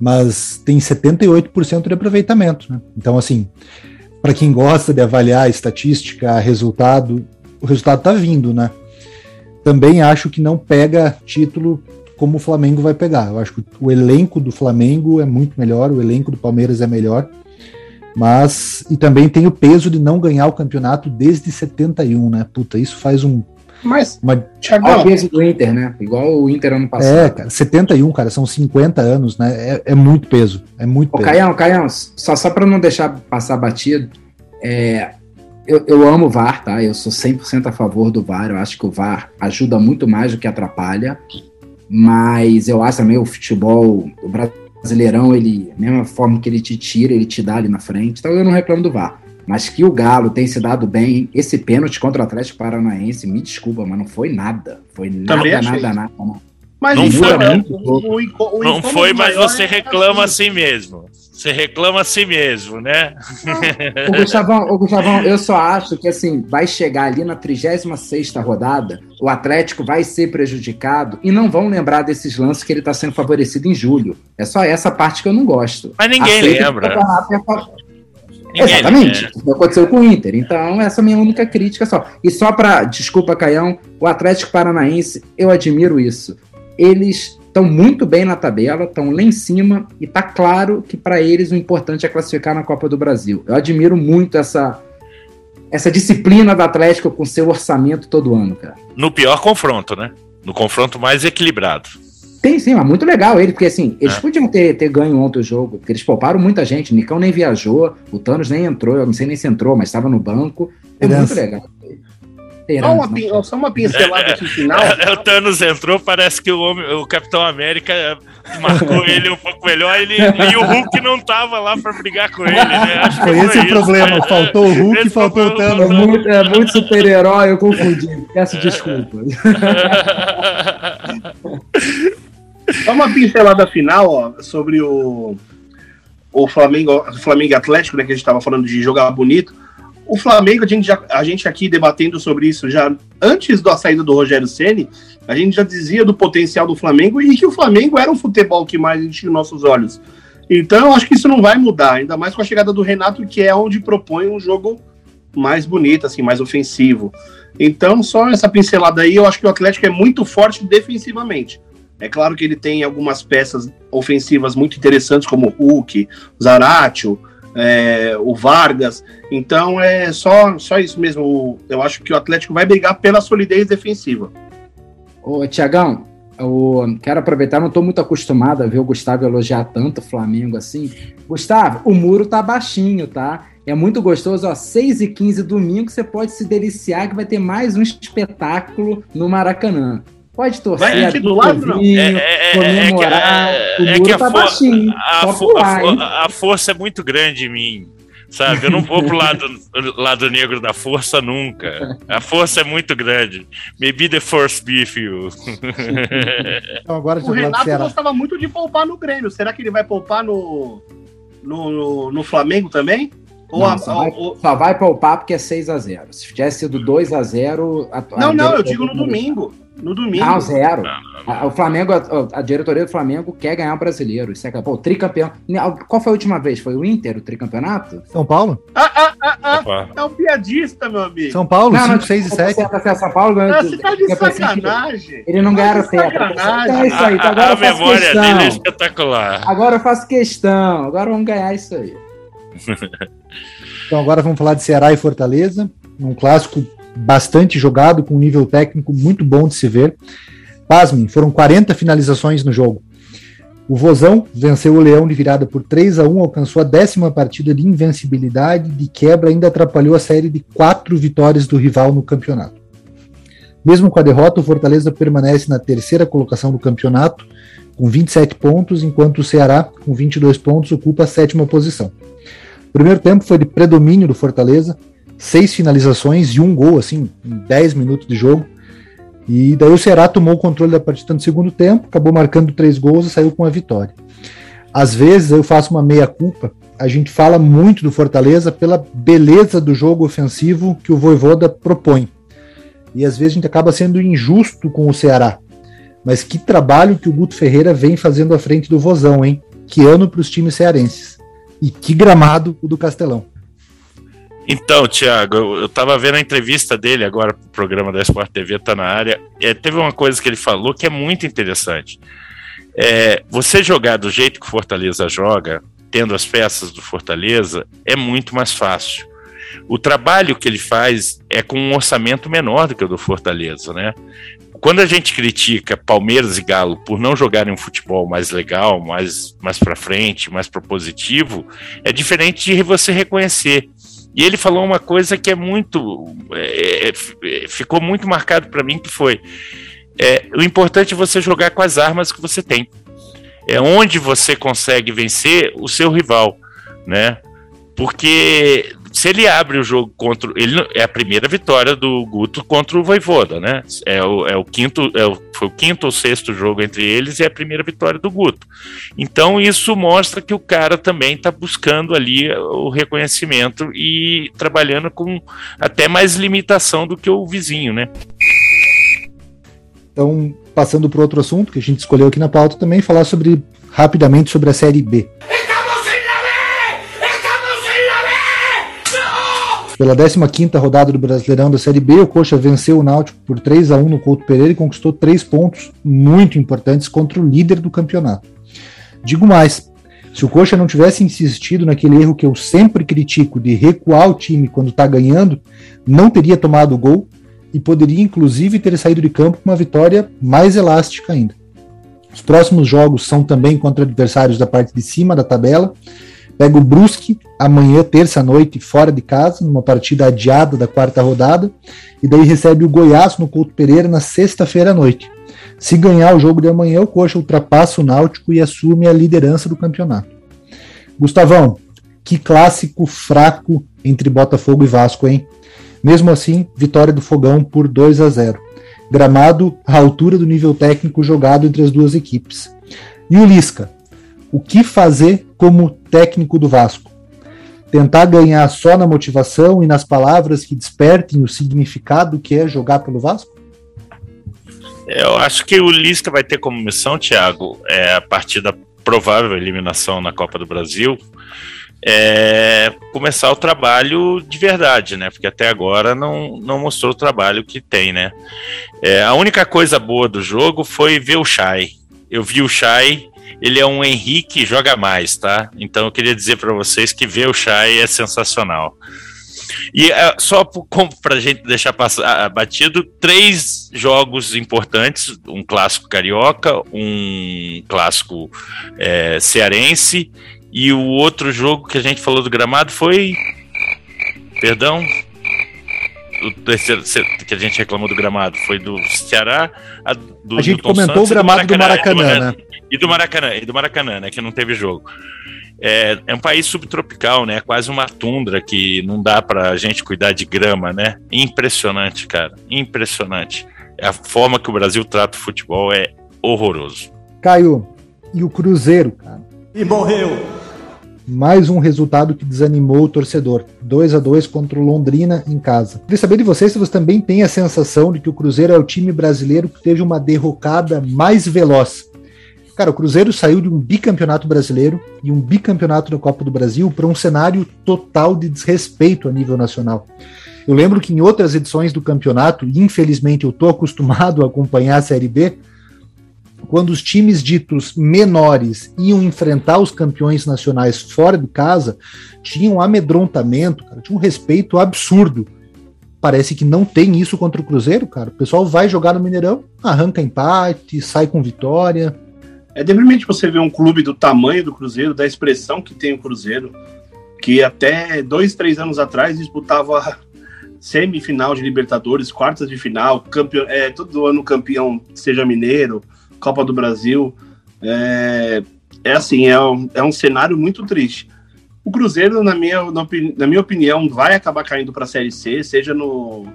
Mas tem 78% de aproveitamento, né? Então, assim, para quem gosta de avaliar estatística, resultado, o resultado tá vindo, né? Também acho que não pega título como o Flamengo vai pegar. Eu acho que o elenco do Flamengo é muito melhor, o elenco do Palmeiras é melhor. Mas, e também tem o peso de não ganhar o campeonato desde 71, né? Puta, isso faz um. Mas, uma... Thiago, o peso do Inter, né? Igual o Inter ano passado. É, cara, 71, cara, são 50 anos, né? É, é muito peso. É muito Ô, peso. Caião, Caião, só, só para não deixar passar batido, é, eu, eu amo o VAR, tá? Eu sou 100% a favor do VAR. Eu acho que o VAR ajuda muito mais do que atrapalha. Mas eu acho também o futebol, o Brasil Brasileirão, ele, mesma forma que ele te tira, ele te dá ali na frente. Então eu não reclamo do VAR. Mas que o Galo tem se dado bem, esse pênalti contra o Atlético Paranaense, me desculpa, mas não foi nada. Foi nada, nada, nada, nada. Mas não foi, o, o, o, não foi mas você é reclama assim mesmo. Você reclama assim mesmo, né? o Gustavão, o Gustavão, eu só acho que assim, vai chegar ali na 36 rodada, o Atlético vai ser prejudicado e não vão lembrar desses lances que ele está sendo favorecido em julho. É só essa parte que eu não gosto. Mas ninguém lembra. Ninguém Exatamente. Lembra. Aconteceu com o Inter. Então, essa é a minha única crítica só. E só para, desculpa, Caião, o Atlético Paranaense, eu admiro isso. Eles estão muito bem na tabela, estão lá em cima e tá claro que para eles o importante é classificar na Copa do Brasil. Eu admiro muito essa essa disciplina do Atlético com seu orçamento todo ano, cara. No pior confronto, né? No confronto mais equilibrado. Tem sim, mas muito legal ele, porque assim, eles é. podiam ter, ter ganho ontem o jogo, porque eles pouparam muita gente. O Nicão nem viajou, o Thanos nem entrou, eu não sei nem se entrou, mas estava no banco. É muito legal. Só uma, só uma pincelada aqui final. *laughs* o Thanos entrou, parece que o, homem, o Capitão América marcou *laughs* ele um pouco melhor ele, e o Hulk não tava lá pra brigar com ele, né? Acho foi esse o problema, né? faltou o Hulk e faltou o Thanos. É muito, é muito super-herói, eu confundi. Peço desculpas. *laughs* Só uma pincelada final ó, sobre o, o Flamengo, Flamengo Atlético, né, que a gente estava falando de jogar bonito. O Flamengo, a gente, já, a gente aqui debatendo sobre isso já antes da saída do Rogério Ceni, a gente já dizia do potencial do Flamengo e que o Flamengo era o futebol que mais enchia nossos olhos. Então, eu acho que isso não vai mudar, ainda mais com a chegada do Renato, que é onde propõe um jogo mais bonito, assim, mais ofensivo. Então, só essa pincelada aí, eu acho que o Atlético é muito forte defensivamente. É claro que ele tem algumas peças ofensivas muito interessantes, como o Hulk, Zaratio, é, o Vargas. Então é só, só isso mesmo. Eu acho que o Atlético vai brigar pela solidez defensiva. Ô, Tiagão, eu quero aproveitar, não estou muito acostumado a ver o Gustavo elogiar tanto o Flamengo assim. Gustavo, o muro tá baixinho, tá? É muito gostoso, ó, 6 e 15 domingo, você pode se deliciar que vai ter mais um espetáculo no Maracanã. Pode torcer. Vai aqui do lado, não. É, é, é. É, é muro tá baixinho. A, pular, a, a, força é muito grande em mim. Sabe? Eu não vou pro lado, *laughs* lado negro da força nunca. A força é muito grande. Maybe the force be with you. *laughs* Então, agora o Renato gostava muito de poupar no Grêmio. Será que ele vai poupar no, no, no, no Flamengo também? Não, a, só, vai, ou... só, vai, poupar porque é 6x0. Se tivesse sido 2x0. Não, não, eu digo no domingo. No domingo. Não, zero. o Flamengo, a, a, diretoria do Flamengo quer ganhar o brasileiro. Isso é, pô, o tricampeão. Qual foi a última vez? Foi o Inter, o tricampeonato? São Paulo? Ah, ah, ah, ah. É um piadista, meu amigo. São Paulo, 5, 6 e 7. São Paulo ganhou. Você tá de sacanagem. Ele não ganharam tempo. Sacanagem. É isso aí. Então agora a, a memória questão. dele é espetacular. Agora eu faço questão. Agora vamos ganhar isso aí. *laughs* então agora vamos falar de Ceará e Fortaleza. Um clássico bastante jogado, com um nível técnico muito bom de se ver. Pasmem, foram 40 finalizações no jogo. O Vozão venceu o Leão de virada por 3 a 1 alcançou a décima partida de invencibilidade, de quebra, ainda atrapalhou a série de quatro vitórias do rival no campeonato. Mesmo com a derrota, o Fortaleza permanece na terceira colocação do campeonato, com 27 pontos, enquanto o Ceará, com 22 pontos, ocupa a sétima posição. O primeiro tempo foi de predomínio do Fortaleza, seis finalizações e um gol, assim, em 10 minutos de jogo. E daí o Ceará tomou o controle da partida no segundo tempo, acabou marcando três gols e saiu com a vitória. Às vezes eu faço uma meia-culpa, a gente fala muito do Fortaleza pela beleza do jogo ofensivo que o Voivoda propõe. E às vezes a gente acaba sendo injusto com o Ceará. Mas que trabalho que o Guto Ferreira vem fazendo à frente do Vozão, hein? Que ano para os times cearenses. E que gramado o do Castelão. Então, Thiago, eu estava vendo a entrevista dele agora para o programa da Sport TV, tá na área. É, teve uma coisa que ele falou que é muito interessante. É, você jogar do jeito que o Fortaleza joga, tendo as peças do Fortaleza, é muito mais fácil. O trabalho que ele faz é com um orçamento menor do que o do Fortaleza, né? Quando a gente critica Palmeiras e Galo por não jogarem um futebol mais legal, mais, mais para frente, mais propositivo, é diferente de você reconhecer e ele falou uma coisa que é muito. É, é, ficou muito marcado para mim, que foi. É, o importante é você jogar com as armas que você tem. É onde você consegue vencer o seu rival, né? Porque se ele abre o jogo contra. Ele, é a primeira vitória do Guto contra o Voivoda, né? É o, é o quinto, é o, foi o quinto ou sexto jogo entre eles e é a primeira vitória do Guto. Então isso mostra que o cara também está buscando ali o reconhecimento e trabalhando com até mais limitação do que o vizinho, né? Então, passando para outro assunto que a gente escolheu aqui na pauta também, falar sobre rapidamente sobre a Série B. Pela 15ª rodada do Brasileirão da Série B, o Coxa venceu o Náutico por 3 a 1 no Couto Pereira e conquistou três pontos muito importantes contra o líder do campeonato. Digo mais, se o Coxa não tivesse insistido naquele erro que eu sempre critico de recuar o time quando está ganhando, não teria tomado o gol e poderia inclusive ter saído de campo com uma vitória mais elástica ainda. Os próximos jogos são também contra adversários da parte de cima da tabela, Pega o Brusque amanhã, terça-noite, fora de casa, numa partida adiada da quarta rodada, e daí recebe o Goiás no Couto Pereira na sexta-feira à noite. Se ganhar o jogo de amanhã, o Coxa ultrapassa o Náutico e assume a liderança do campeonato. Gustavão, que clássico fraco entre Botafogo e Vasco, hein? Mesmo assim, vitória do Fogão por 2 a 0. Gramado à altura do nível técnico jogado entre as duas equipes. E o Lisca, o que fazer como técnico do Vasco? Tentar ganhar só na motivação e nas palavras que despertem o significado que é jogar pelo Vasco? Eu acho que o Lisca vai ter como missão, Thiago, é, a partir da provável eliminação na Copa do Brasil, é, começar o trabalho de verdade, né? Porque até agora não, não mostrou o trabalho que tem, né? É, a única coisa boa do jogo foi ver o Chay. Eu vi o Chay ele é um Henrique joga mais, tá? Então eu queria dizer para vocês que ver o Chay é sensacional. E uh, só para a gente deixar passar batido, três jogos importantes: um clássico carioca, um clássico é, cearense, e o outro jogo que a gente falou do gramado foi. Perdão, o terceiro que a gente reclamou do gramado foi do Ceará. A, do a gente comentou Santos o gramado do Maracanã, do Maracanã, né? E do Maracanã, e do Maracanã, né? Que não teve jogo. É, é um país subtropical, né? Quase uma tundra que não dá pra gente cuidar de grama, né? Impressionante, cara. Impressionante. A forma que o Brasil trata o futebol é horroroso. Caio, e o Cruzeiro, cara? E morreu mais um resultado que desanimou o torcedor. 2 a 2 contra o Londrina em casa. Queria saber de vocês se vocês também têm a sensação de que o Cruzeiro é o time brasileiro que teve uma derrocada mais veloz. Cara, o Cruzeiro saiu de um bicampeonato brasileiro e um bicampeonato da Copa do Brasil para um cenário total de desrespeito a nível nacional. Eu lembro que em outras edições do campeonato, infelizmente eu estou acostumado a acompanhar a Série B, quando os times ditos menores iam enfrentar os campeões nacionais fora de casa, tinham um amedrontamento, cara, tinha um respeito absurdo. Parece que não tem isso contra o Cruzeiro, cara. O pessoal vai jogar no Mineirão, arranca empate, sai com vitória. É deprimente você ver um clube do tamanho do Cruzeiro, da expressão que tem o Cruzeiro, que até dois, três anos atrás disputava *laughs* semifinal de Libertadores, quartas de final, campeão, é, todo ano campeão, seja mineiro, Copa do Brasil. É, é assim, é um, é um cenário muito triste. O Cruzeiro, na minha, na, minha opinião, vai acabar caindo para a Série C, seja no,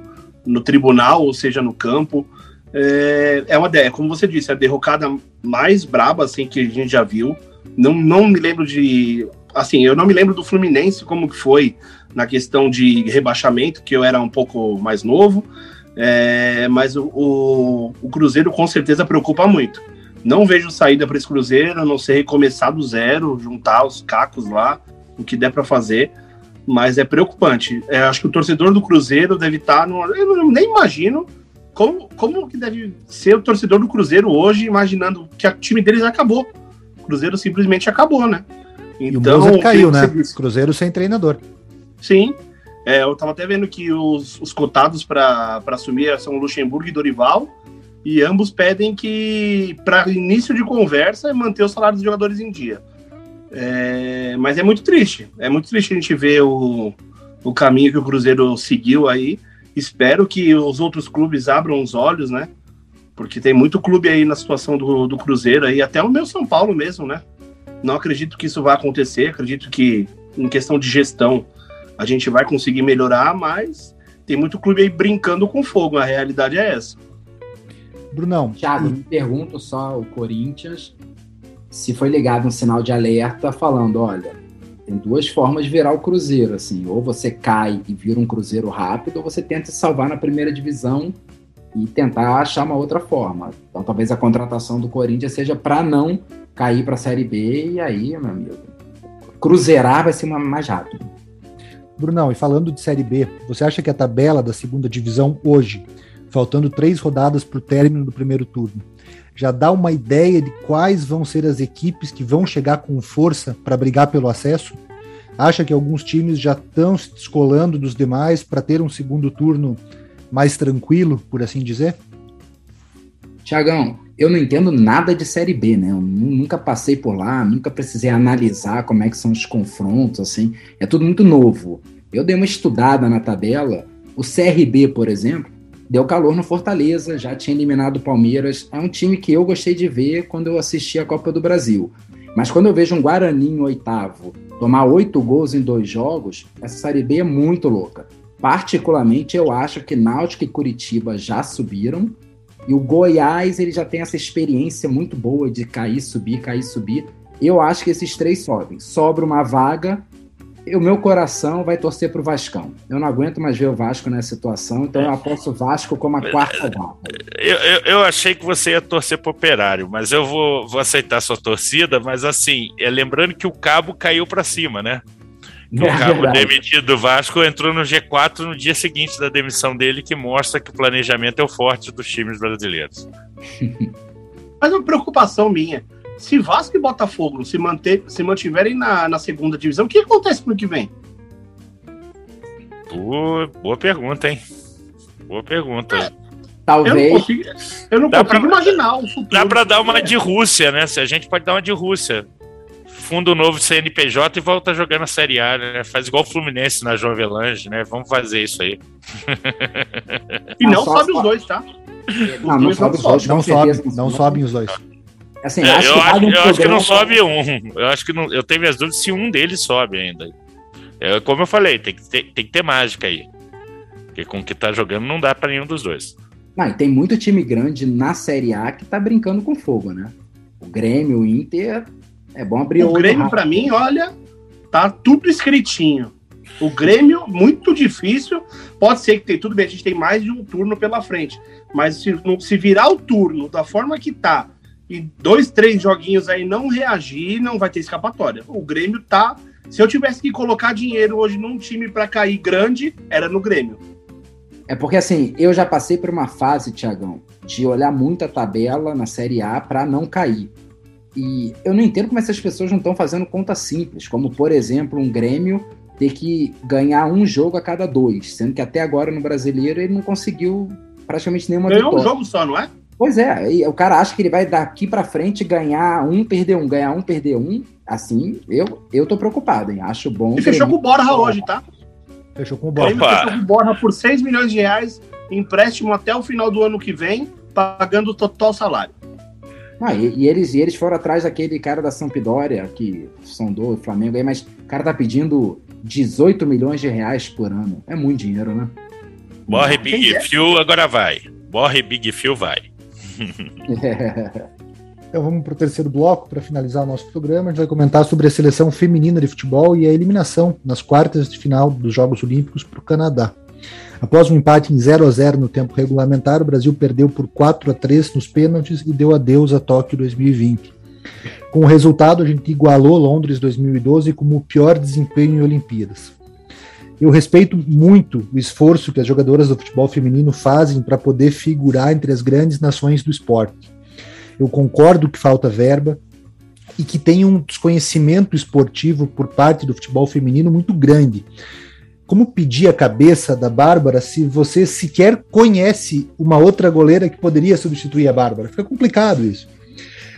no tribunal ou seja no campo. É, é uma é, como você disse, a derrocada mais braba assim, que a gente já viu. Não, não me lembro de. Assim, eu não me lembro do Fluminense como que foi na questão de rebaixamento, que eu era um pouco mais novo. É, mas o, o, o, Cruzeiro com certeza preocupa muito. Não vejo saída para esse Cruzeiro, a não ser recomeçar do zero, juntar os cacos lá, o que der para fazer. Mas é preocupante. É, acho que o torcedor do Cruzeiro deve estar. Tá no, eu nem imagino como, como que deve ser o torcedor do Cruzeiro hoje, imaginando que o time deles acabou. O Cruzeiro simplesmente acabou, né? Então, e o caiu, né? Cruzeiro sem treinador. Sim, é, eu estava até vendo que os, os cotados para assumir são Luxemburgo e Dorival, e ambos pedem que, para início de conversa, manter os salários dos jogadores em dia. É, mas é muito triste. É muito triste a gente ver o, o caminho que o Cruzeiro seguiu aí. Espero que os outros clubes abram os olhos, né? Porque tem muito clube aí na situação do, do Cruzeiro aí, até o meu São Paulo mesmo, né? Não acredito que isso vai acontecer. Acredito que, em questão de gestão, a gente vai conseguir melhorar, mas tem muito clube aí brincando com fogo, a realidade é essa. Brunão. Thiago, me pergunto só o Corinthians se foi ligado um sinal de alerta falando, olha, tem duas formas de virar o Cruzeiro, assim, ou você cai e vira um Cruzeiro rápido, ou você tenta se salvar na primeira divisão e tentar achar uma outra forma. Então talvez a contratação do Corinthians seja para não cair para a Série B e aí, meu amigo, cruzeirar vai ser mais rápido. Brunão, e falando de Série B, você acha que a tabela da segunda divisão hoje, faltando três rodadas para o término do primeiro turno, já dá uma ideia de quais vão ser as equipes que vão chegar com força para brigar pelo acesso? Acha que alguns times já estão se descolando dos demais para ter um segundo turno mais tranquilo, por assim dizer? Tiagão, eu não entendo nada de Série B, né? Eu nunca passei por lá, nunca precisei analisar como é que são os confrontos, assim. É tudo muito novo. Eu dei uma estudada na tabela. O CRB, por exemplo, deu calor no Fortaleza, já tinha eliminado o Palmeiras. É um time que eu gostei de ver quando eu assisti a Copa do Brasil. Mas quando eu vejo um Guarani em oitavo tomar oito gols em dois jogos, essa Série B é muito louca. Particularmente, eu acho que Náutico e Curitiba já subiram e o Goiás, ele já tem essa experiência muito boa de cair, subir, cair, subir. Eu acho que esses três sobem. Sobra uma vaga, o meu coração vai torcer para o Vascão. Eu não aguento mais ver o Vasco nessa situação, então eu aposto o Vasco como a quarta vaga. Eu, eu, eu, achei que você ia torcer para o Operário, mas eu vou, vou aceitar sua torcida, mas assim, é, lembrando que o Cabo caiu para cima, né? O é cabo verdade. demitido do Vasco entrou no G4 no dia seguinte da demissão dele, que mostra que o planejamento é o forte dos times brasileiros. *laughs* Mas uma preocupação minha. Se Vasco e Botafogo se, manter, se mantiverem na, na segunda divisão, o que acontece no que vem? Boa, boa pergunta, hein? Boa pergunta. É, Talvez. Eu não consigo, eu não consigo pra, imaginar o futuro. Dá para dar uma de Rússia, né? Se a gente pode dar uma de Rússia fundo novo CNPJ e volta a jogar na Série A, né? Faz igual o Fluminense na João Avelange, né? Vamos fazer isso aí. E não, não sobe os dois, tá? Não, não sobe os dois. Não, sobe, não sobem os dois. Assim, é, acho eu, acho, um eu acho, que não sobe um. Eu acho que não, eu tenho minhas dúvidas se um deles sobe ainda. É, como eu falei, tem que, ter, tem que ter mágica aí. Porque com o que tá jogando não dá para nenhum dos dois. Não, e tem muito time grande na Série A que tá brincando com fogo, né? O Grêmio, o Inter é bom abrir o Grêmio, para mim, olha, tá tudo escritinho. O Grêmio, muito difícil. Pode ser que tem tudo bem, a gente tem mais de um turno pela frente. Mas se, se virar o turno da forma que tá, e dois, três joguinhos aí não reagir, não vai ter escapatória. O Grêmio tá. Se eu tivesse que colocar dinheiro hoje num time para cair grande, era no Grêmio. É porque assim, eu já passei por uma fase, Tiagão, de olhar muito a tabela na Série A para não cair. E eu não entendo como essas pessoas não estão fazendo conta simples, como por exemplo um Grêmio ter que ganhar um jogo a cada dois, sendo que até agora no brasileiro ele não conseguiu praticamente nenhuma Ganhou vitória. um jogo só, não é? Pois é, o cara acha que ele vai daqui para frente ganhar um, perder um, ganhar um, perder um. Assim, eu, eu tô preocupado, hein? Acho bom. E fechou com o Borja hoje, tá? Fechou com o Borja. Fechou com o Borja por 6 milhões de reais, empréstimo até o final do ano que vem, pagando o total salário. Ah, e, e, eles, e eles foram atrás daquele cara da Sampdoria, que sondou o Flamengo aí, mas o cara tá pedindo 18 milhões de reais por ano. É muito dinheiro, né? Morre Big é? Phil, agora vai. Morre Big Phil, vai. *laughs* Então vamos para o terceiro bloco para finalizar o nosso programa. A gente vai comentar sobre a seleção feminina de futebol e a eliminação nas quartas de final dos Jogos Olímpicos para o Canadá. Após um empate em 0 a 0 no tempo regulamentar, o Brasil perdeu por 4 a 3 nos pênaltis e deu adeus a Tóquio 2020. Com o resultado, a gente igualou Londres 2012 como o pior desempenho em Olimpíadas. Eu respeito muito o esforço que as jogadoras do futebol feminino fazem para poder figurar entre as grandes nações do esporte. Eu concordo que falta verba e que tem um desconhecimento esportivo por parte do futebol feminino muito grande como pedir a cabeça da Bárbara se você sequer conhece uma outra goleira que poderia substituir a Bárbara? Fica complicado isso.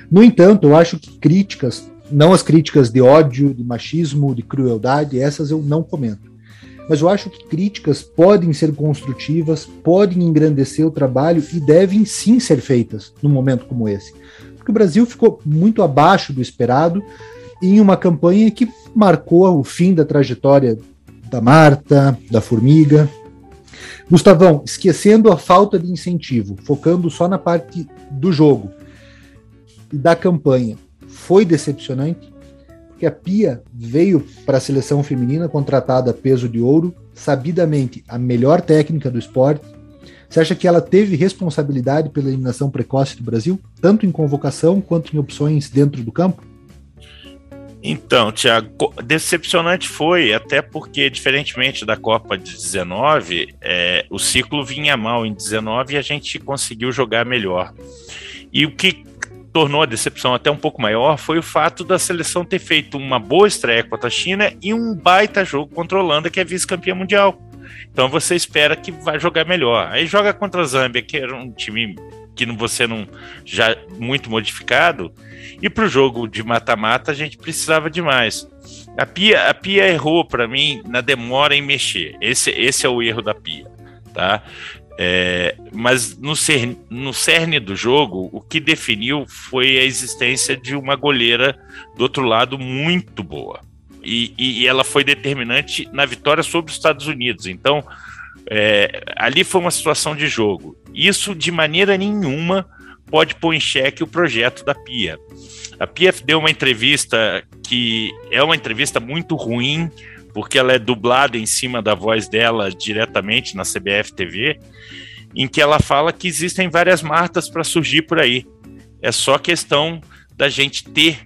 No entanto, eu acho que críticas, não as críticas de ódio, de machismo, de crueldade, essas eu não comento. Mas eu acho que críticas podem ser construtivas, podem engrandecer o trabalho e devem sim ser feitas num momento como esse. Porque o Brasil ficou muito abaixo do esperado em uma campanha que marcou o fim da trajetória da Marta, da Formiga. Gustavão, esquecendo a falta de incentivo, focando só na parte do jogo e da campanha, foi decepcionante? Porque a Pia veio para a seleção feminina contratada a peso de ouro, sabidamente a melhor técnica do esporte. Você acha que ela teve responsabilidade pela eliminação precoce do Brasil, tanto em convocação quanto em opções dentro do campo? Então, Tiago, decepcionante foi, até porque, diferentemente da Copa de 19, é, o ciclo vinha mal em 19 e a gente conseguiu jogar melhor. E o que tornou a decepção até um pouco maior foi o fato da seleção ter feito uma boa estreia contra a China e um baita jogo contra a Holanda, que é vice-campeã mundial. Então você espera que vai jogar melhor. Aí joga contra a Zâmbia, que era um time que você não já muito modificado. E para o jogo de mata-mata a gente precisava de mais. A Pia, a Pia errou para mim na demora em mexer. Esse, esse é o erro da Pia, tá? É, mas no, cer no cerne do jogo, o que definiu foi a existência de uma goleira do outro lado muito boa. E, e, e ela foi determinante na vitória sobre os Estados Unidos. Então, é, ali foi uma situação de jogo. Isso, de maneira nenhuma, pode pôr em xeque o projeto da Pia. A Pia deu uma entrevista que é uma entrevista muito ruim, porque ela é dublada em cima da voz dela diretamente na CBF TV, em que ela fala que existem várias Martas para surgir por aí. É só questão da gente ter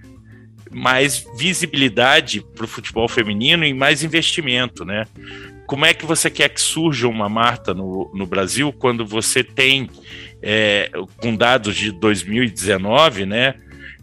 mais visibilidade para o futebol feminino e mais investimento, né? Como é que você quer que surja uma Marta no, no Brasil quando você tem, é, com dados de 2019, né?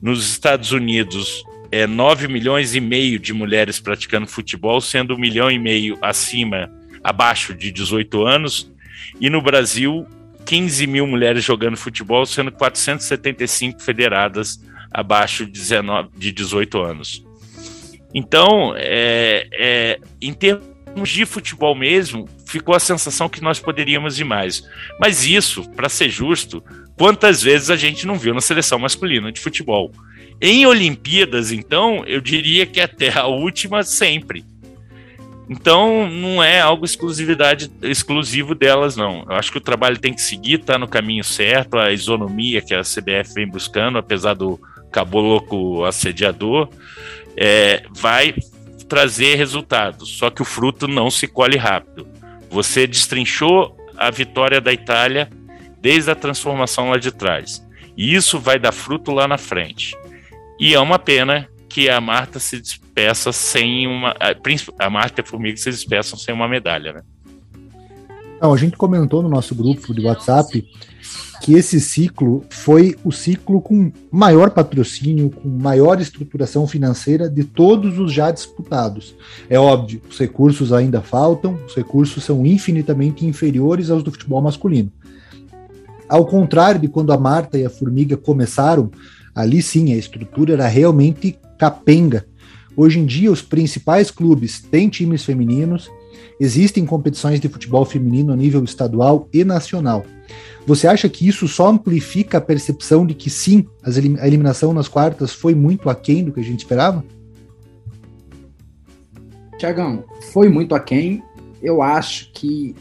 Nos Estados Unidos, é, 9 milhões e meio de mulheres praticando futebol, sendo um milhão e meio acima, abaixo de 18 anos, e no Brasil, 15 mil mulheres jogando futebol, sendo 475 federadas abaixo de, 19, de 18 anos. Então, é, é, em termos de futebol mesmo, ficou a sensação que nós poderíamos ir mais. Mas isso, para ser justo, quantas vezes a gente não viu na seleção masculina de futebol? Em Olimpíadas, então, eu diria que até a última sempre. Então, não é algo exclusividade exclusivo delas, não. Eu acho que o trabalho tem que seguir, está no caminho certo, a isonomia que a CBF vem buscando, apesar do caboloco assediador, é, vai trazer resultados. Só que o fruto não se colhe rápido. Você destrinchou a vitória da Itália desde a transformação lá de trás. E isso vai dar fruto lá na frente. E é uma pena que a Marta se despeça sem uma. A Marta e a Formiga se despeçam sem uma medalha, né? Não, a gente comentou no nosso grupo de WhatsApp que esse ciclo foi o ciclo com maior patrocínio, com maior estruturação financeira de todos os já disputados. É óbvio, os recursos ainda faltam, os recursos são infinitamente inferiores aos do futebol masculino. Ao contrário de quando a Marta e a Formiga começaram, Ali sim, a estrutura era realmente capenga. Hoje em dia, os principais clubes têm times femininos, existem competições de futebol feminino a nível estadual e nacional. Você acha que isso só amplifica a percepção de que sim, a eliminação nas quartas foi muito aquém do que a gente esperava? Tiagão, foi muito aquém. Eu acho que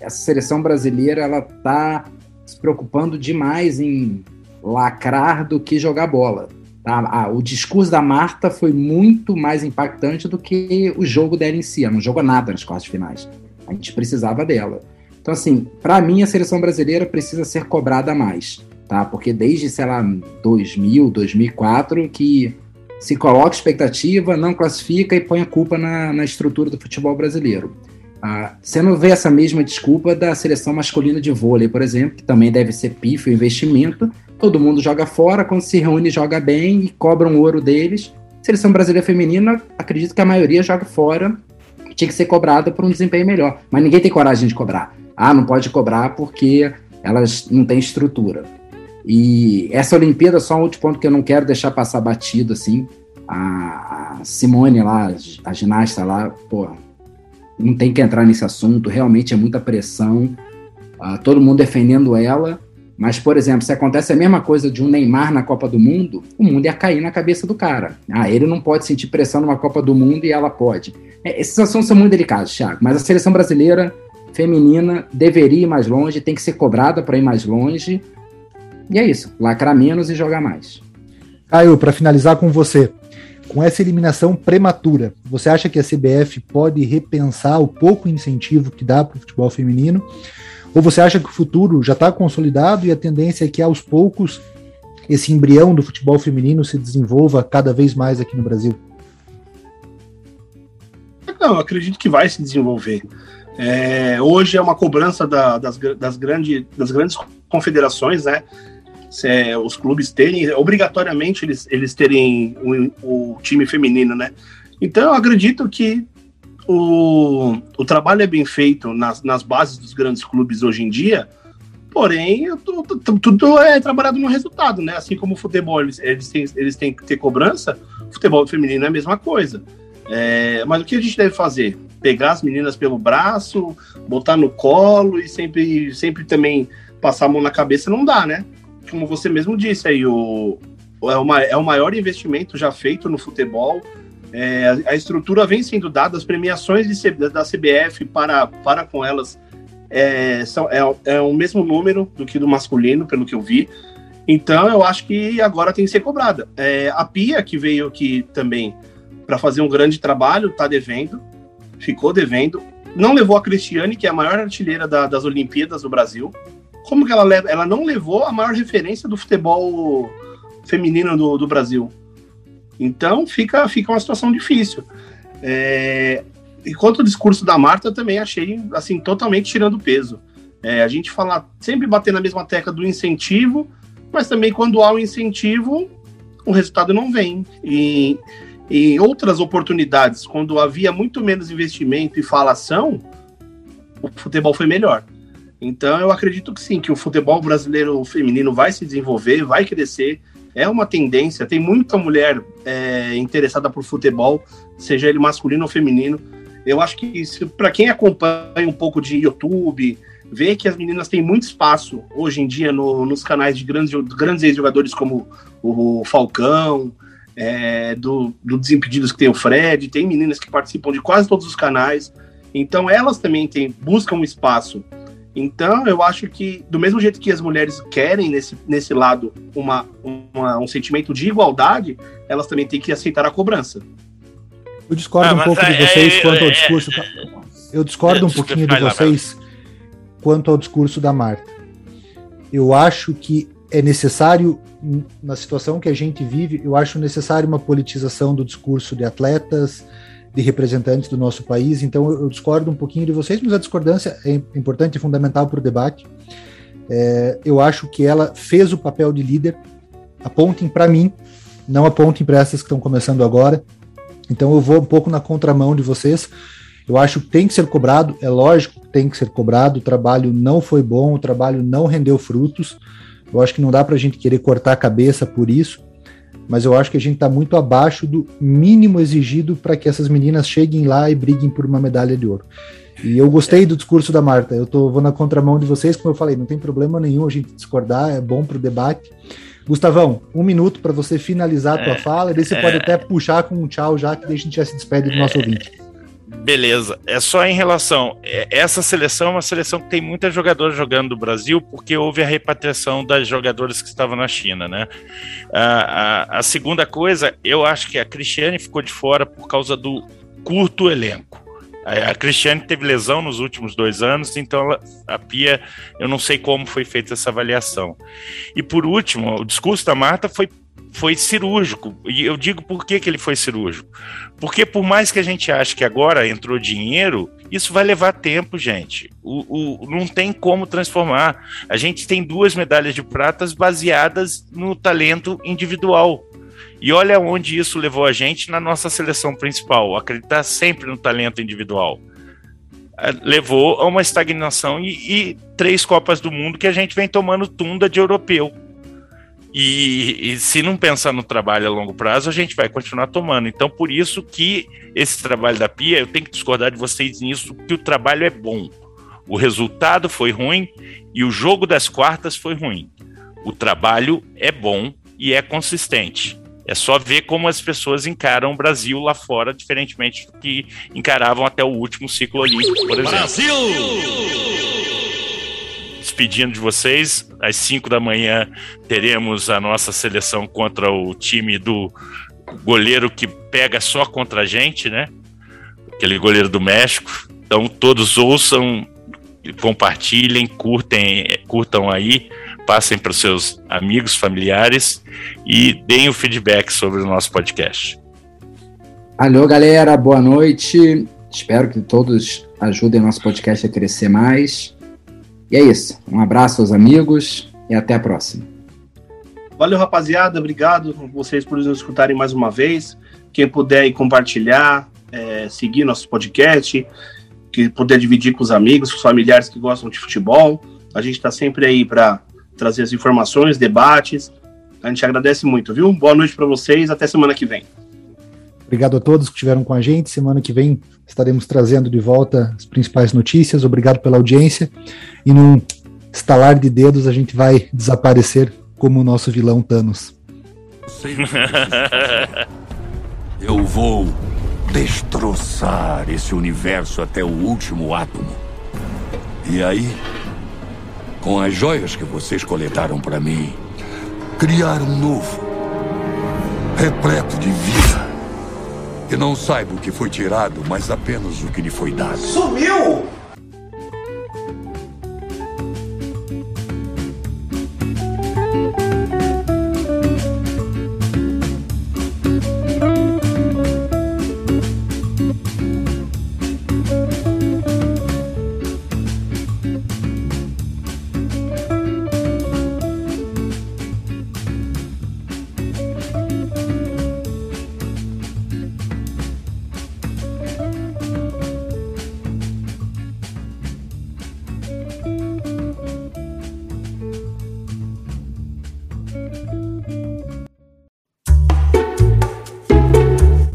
essa seleção brasileira ela está se preocupando demais em lacrar do que jogar bola. Tá? Ah, o discurso da Marta foi muito mais impactante do que o jogo dela em si. Ela não jogou nada nas quartas finais. A gente precisava dela. Então, assim, para mim, a seleção brasileira precisa ser cobrada mais. Tá? Porque desde, sei lá, 2000, 2004, que se coloca expectativa, não classifica e põe a culpa na, na estrutura do futebol brasileiro. Ah, você não vê essa mesma desculpa da seleção masculina de vôlei, por exemplo, que também deve ser pífio investimento, todo mundo joga fora, quando se reúne joga bem e cobram o ouro deles. Seleção brasileira feminina, acredito que a maioria joga fora, tinha que ser cobrada por um desempenho melhor. Mas ninguém tem coragem de cobrar. Ah, não pode cobrar porque elas não têm estrutura. E essa Olimpíada, só um outro ponto que eu não quero deixar passar batido, assim, a Simone lá, a ginasta lá, pô, não tem que entrar nesse assunto, realmente é muita pressão, uh, todo mundo defendendo ela, mas, por exemplo, se acontece a mesma coisa de um Neymar na Copa do Mundo, o mundo ia cair na cabeça do cara. Ah, ele não pode sentir pressão numa Copa do Mundo e ela pode. É, esses assuntos são muito delicados, Thiago, mas a seleção brasileira feminina deveria ir mais longe, tem que ser cobrada para ir mais longe. E é isso, lacrar menos e jogar mais. Caio, para finalizar com você, com essa eliminação prematura, você acha que a CBF pode repensar o pouco incentivo que dá para o futebol feminino? Ou você acha que o futuro já está consolidado e a tendência é que aos poucos esse embrião do futebol feminino se desenvolva cada vez mais aqui no Brasil? Não, acredito que vai se desenvolver. É, hoje é uma cobrança da, das, das, grande, das grandes confederações, né? É, os clubes terem, obrigatoriamente eles, eles terem o, o time feminino, né? Então eu acredito que o, o trabalho é bem feito nas, nas bases dos grandes clubes hoje em dia, Porém, tudo, tudo é trabalhado no resultado, né? Assim como o futebol, eles, eles, têm, eles têm que ter cobrança, o futebol feminino é a mesma coisa. É, mas o que a gente deve fazer? Pegar as meninas pelo braço, botar no colo e sempre, sempre também passar a mão na cabeça não dá, né? Como você mesmo disse aí, o, é, uma, é o maior investimento já feito no futebol. É, a estrutura vem sendo dada, as premiações de, da CBF para, para com elas é, são, é, é o mesmo número do que do masculino, pelo que eu vi. Então eu acho que agora tem que ser cobrada. É, a Pia, que veio aqui também para fazer um grande trabalho, está devendo, ficou devendo. Não levou a Cristiane, que é a maior artilheira da, das Olimpíadas do Brasil. Como que ela leva? Ela não levou a maior referência do futebol feminino do, do Brasil. Então fica, fica uma situação difícil. É, enquanto o discurso da Marta, também achei assim totalmente tirando peso. É, a gente fala sempre bater na mesma tecla do incentivo, mas também quando há o um incentivo, o resultado não vem. E em outras oportunidades, quando havia muito menos investimento e falação, o futebol foi melhor. Então eu acredito que sim, que o futebol brasileiro feminino vai se desenvolver, vai crescer. É uma tendência, tem muita mulher é, interessada por futebol, seja ele masculino ou feminino. Eu acho que para quem acompanha um pouco de YouTube, vê que as meninas têm muito espaço hoje em dia no, nos canais de grandes, grandes ex-jogadores como o Falcão, é, do, do Desimpedidos que tem o Fred, tem meninas que participam de quase todos os canais. Então elas também têm, buscam um espaço. Então eu acho que, do mesmo jeito que as mulheres querem nesse, nesse lado uma, uma um sentimento de igualdade, elas também têm que aceitar a cobrança. Eu discordo ah, um pouco é, de vocês é, quanto ao é, discurso. eu discordo um pouquinho de vocês quanto ao discurso da Marta. Eu acho que é necessário, na situação que a gente vive, eu acho necessário uma politização do discurso de atletas, de representantes do nosso país. Então eu, discordo um pouquinho de vocês, mas a discordância é importante e fundamental para o debate. É, eu acho que ela fez o papel de líder. Apontem para mim, não apontem para essas que estão começando agora. Então eu vou um pouco na contramão de vocês. Eu acho que tem que ser cobrado, é lógico que tem que ser cobrado. O trabalho não foi bom, o trabalho não rendeu frutos. Eu acho que não dá para a gente querer cortar a cabeça por isso, mas eu acho que a gente está muito abaixo do mínimo exigido para que essas meninas cheguem lá e briguem por uma medalha de ouro. E eu gostei do discurso da Marta. Eu tô, vou na contramão de vocês, como eu falei, não tem problema nenhum a gente discordar, é bom para o debate. Gustavão, um minuto para você finalizar a tua é, fala, e daí você é, pode até puxar com um tchau já, que daí a gente já se despede do nosso é, ouvinte. Beleza. É só em relação. É, essa seleção é uma seleção que tem muitas jogadoras jogando do Brasil, porque houve a repatriação das jogadoras que estavam na China, né? A, a, a segunda coisa, eu acho que a Cristiane ficou de fora por causa do curto elenco. A Cristiane teve lesão nos últimos dois anos, então ela, a Pia, eu não sei como foi feita essa avaliação. E por último, o discurso da Marta foi, foi cirúrgico. E eu digo por que, que ele foi cirúrgico. Porque por mais que a gente ache que agora entrou dinheiro, isso vai levar tempo, gente. O, o, não tem como transformar. A gente tem duas medalhas de pratas baseadas no talento individual. E olha onde isso levou a gente na nossa seleção principal, acreditar sempre no talento individual. É, levou a uma estagnação e, e três Copas do Mundo que a gente vem tomando tunda de europeu. E, e, se não pensar no trabalho a longo prazo, a gente vai continuar tomando. Então, por isso que esse trabalho da Pia, eu tenho que discordar de vocês nisso, que o trabalho é bom. O resultado foi ruim e o jogo das quartas foi ruim. O trabalho é bom e é consistente. É só ver como as pessoas encaram o Brasil lá fora, diferentemente do que encaravam até o último ciclo olímpico, por exemplo. Brasil! Despedindo de vocês, às 5 da manhã teremos a nossa seleção contra o time do goleiro que pega só contra a gente, né? Aquele goleiro do México. Então todos ouçam, compartilhem, curtem, curtam aí passem para os seus amigos, familiares e deem o feedback sobre o nosso podcast. Alô, galera, boa noite. Espero que todos ajudem nosso podcast a crescer mais. E é isso. Um abraço aos amigos e até a próxima. Valeu, rapaziada. Obrigado vocês por nos escutarem mais uma vez. Quem puder compartilhar, é, seguir nosso podcast, que puder dividir com os amigos, com os familiares que gostam de futebol A gente está sempre aí para trazer as informações, debates. A gente agradece muito, viu? Boa noite para vocês, até semana que vem. Obrigado a todos que estiveram com a gente. Semana que vem estaremos trazendo de volta as principais notícias. Obrigado pela audiência. E num estalar de dedos, a gente vai desaparecer como o nosso vilão Thanos. *laughs* Eu vou destroçar esse universo até o último átomo. E aí, com as joias que vocês coletaram para mim, criar um novo, repleto de vida. Que não saiba o que foi tirado, mas apenas o que lhe foi dado. Sumiu!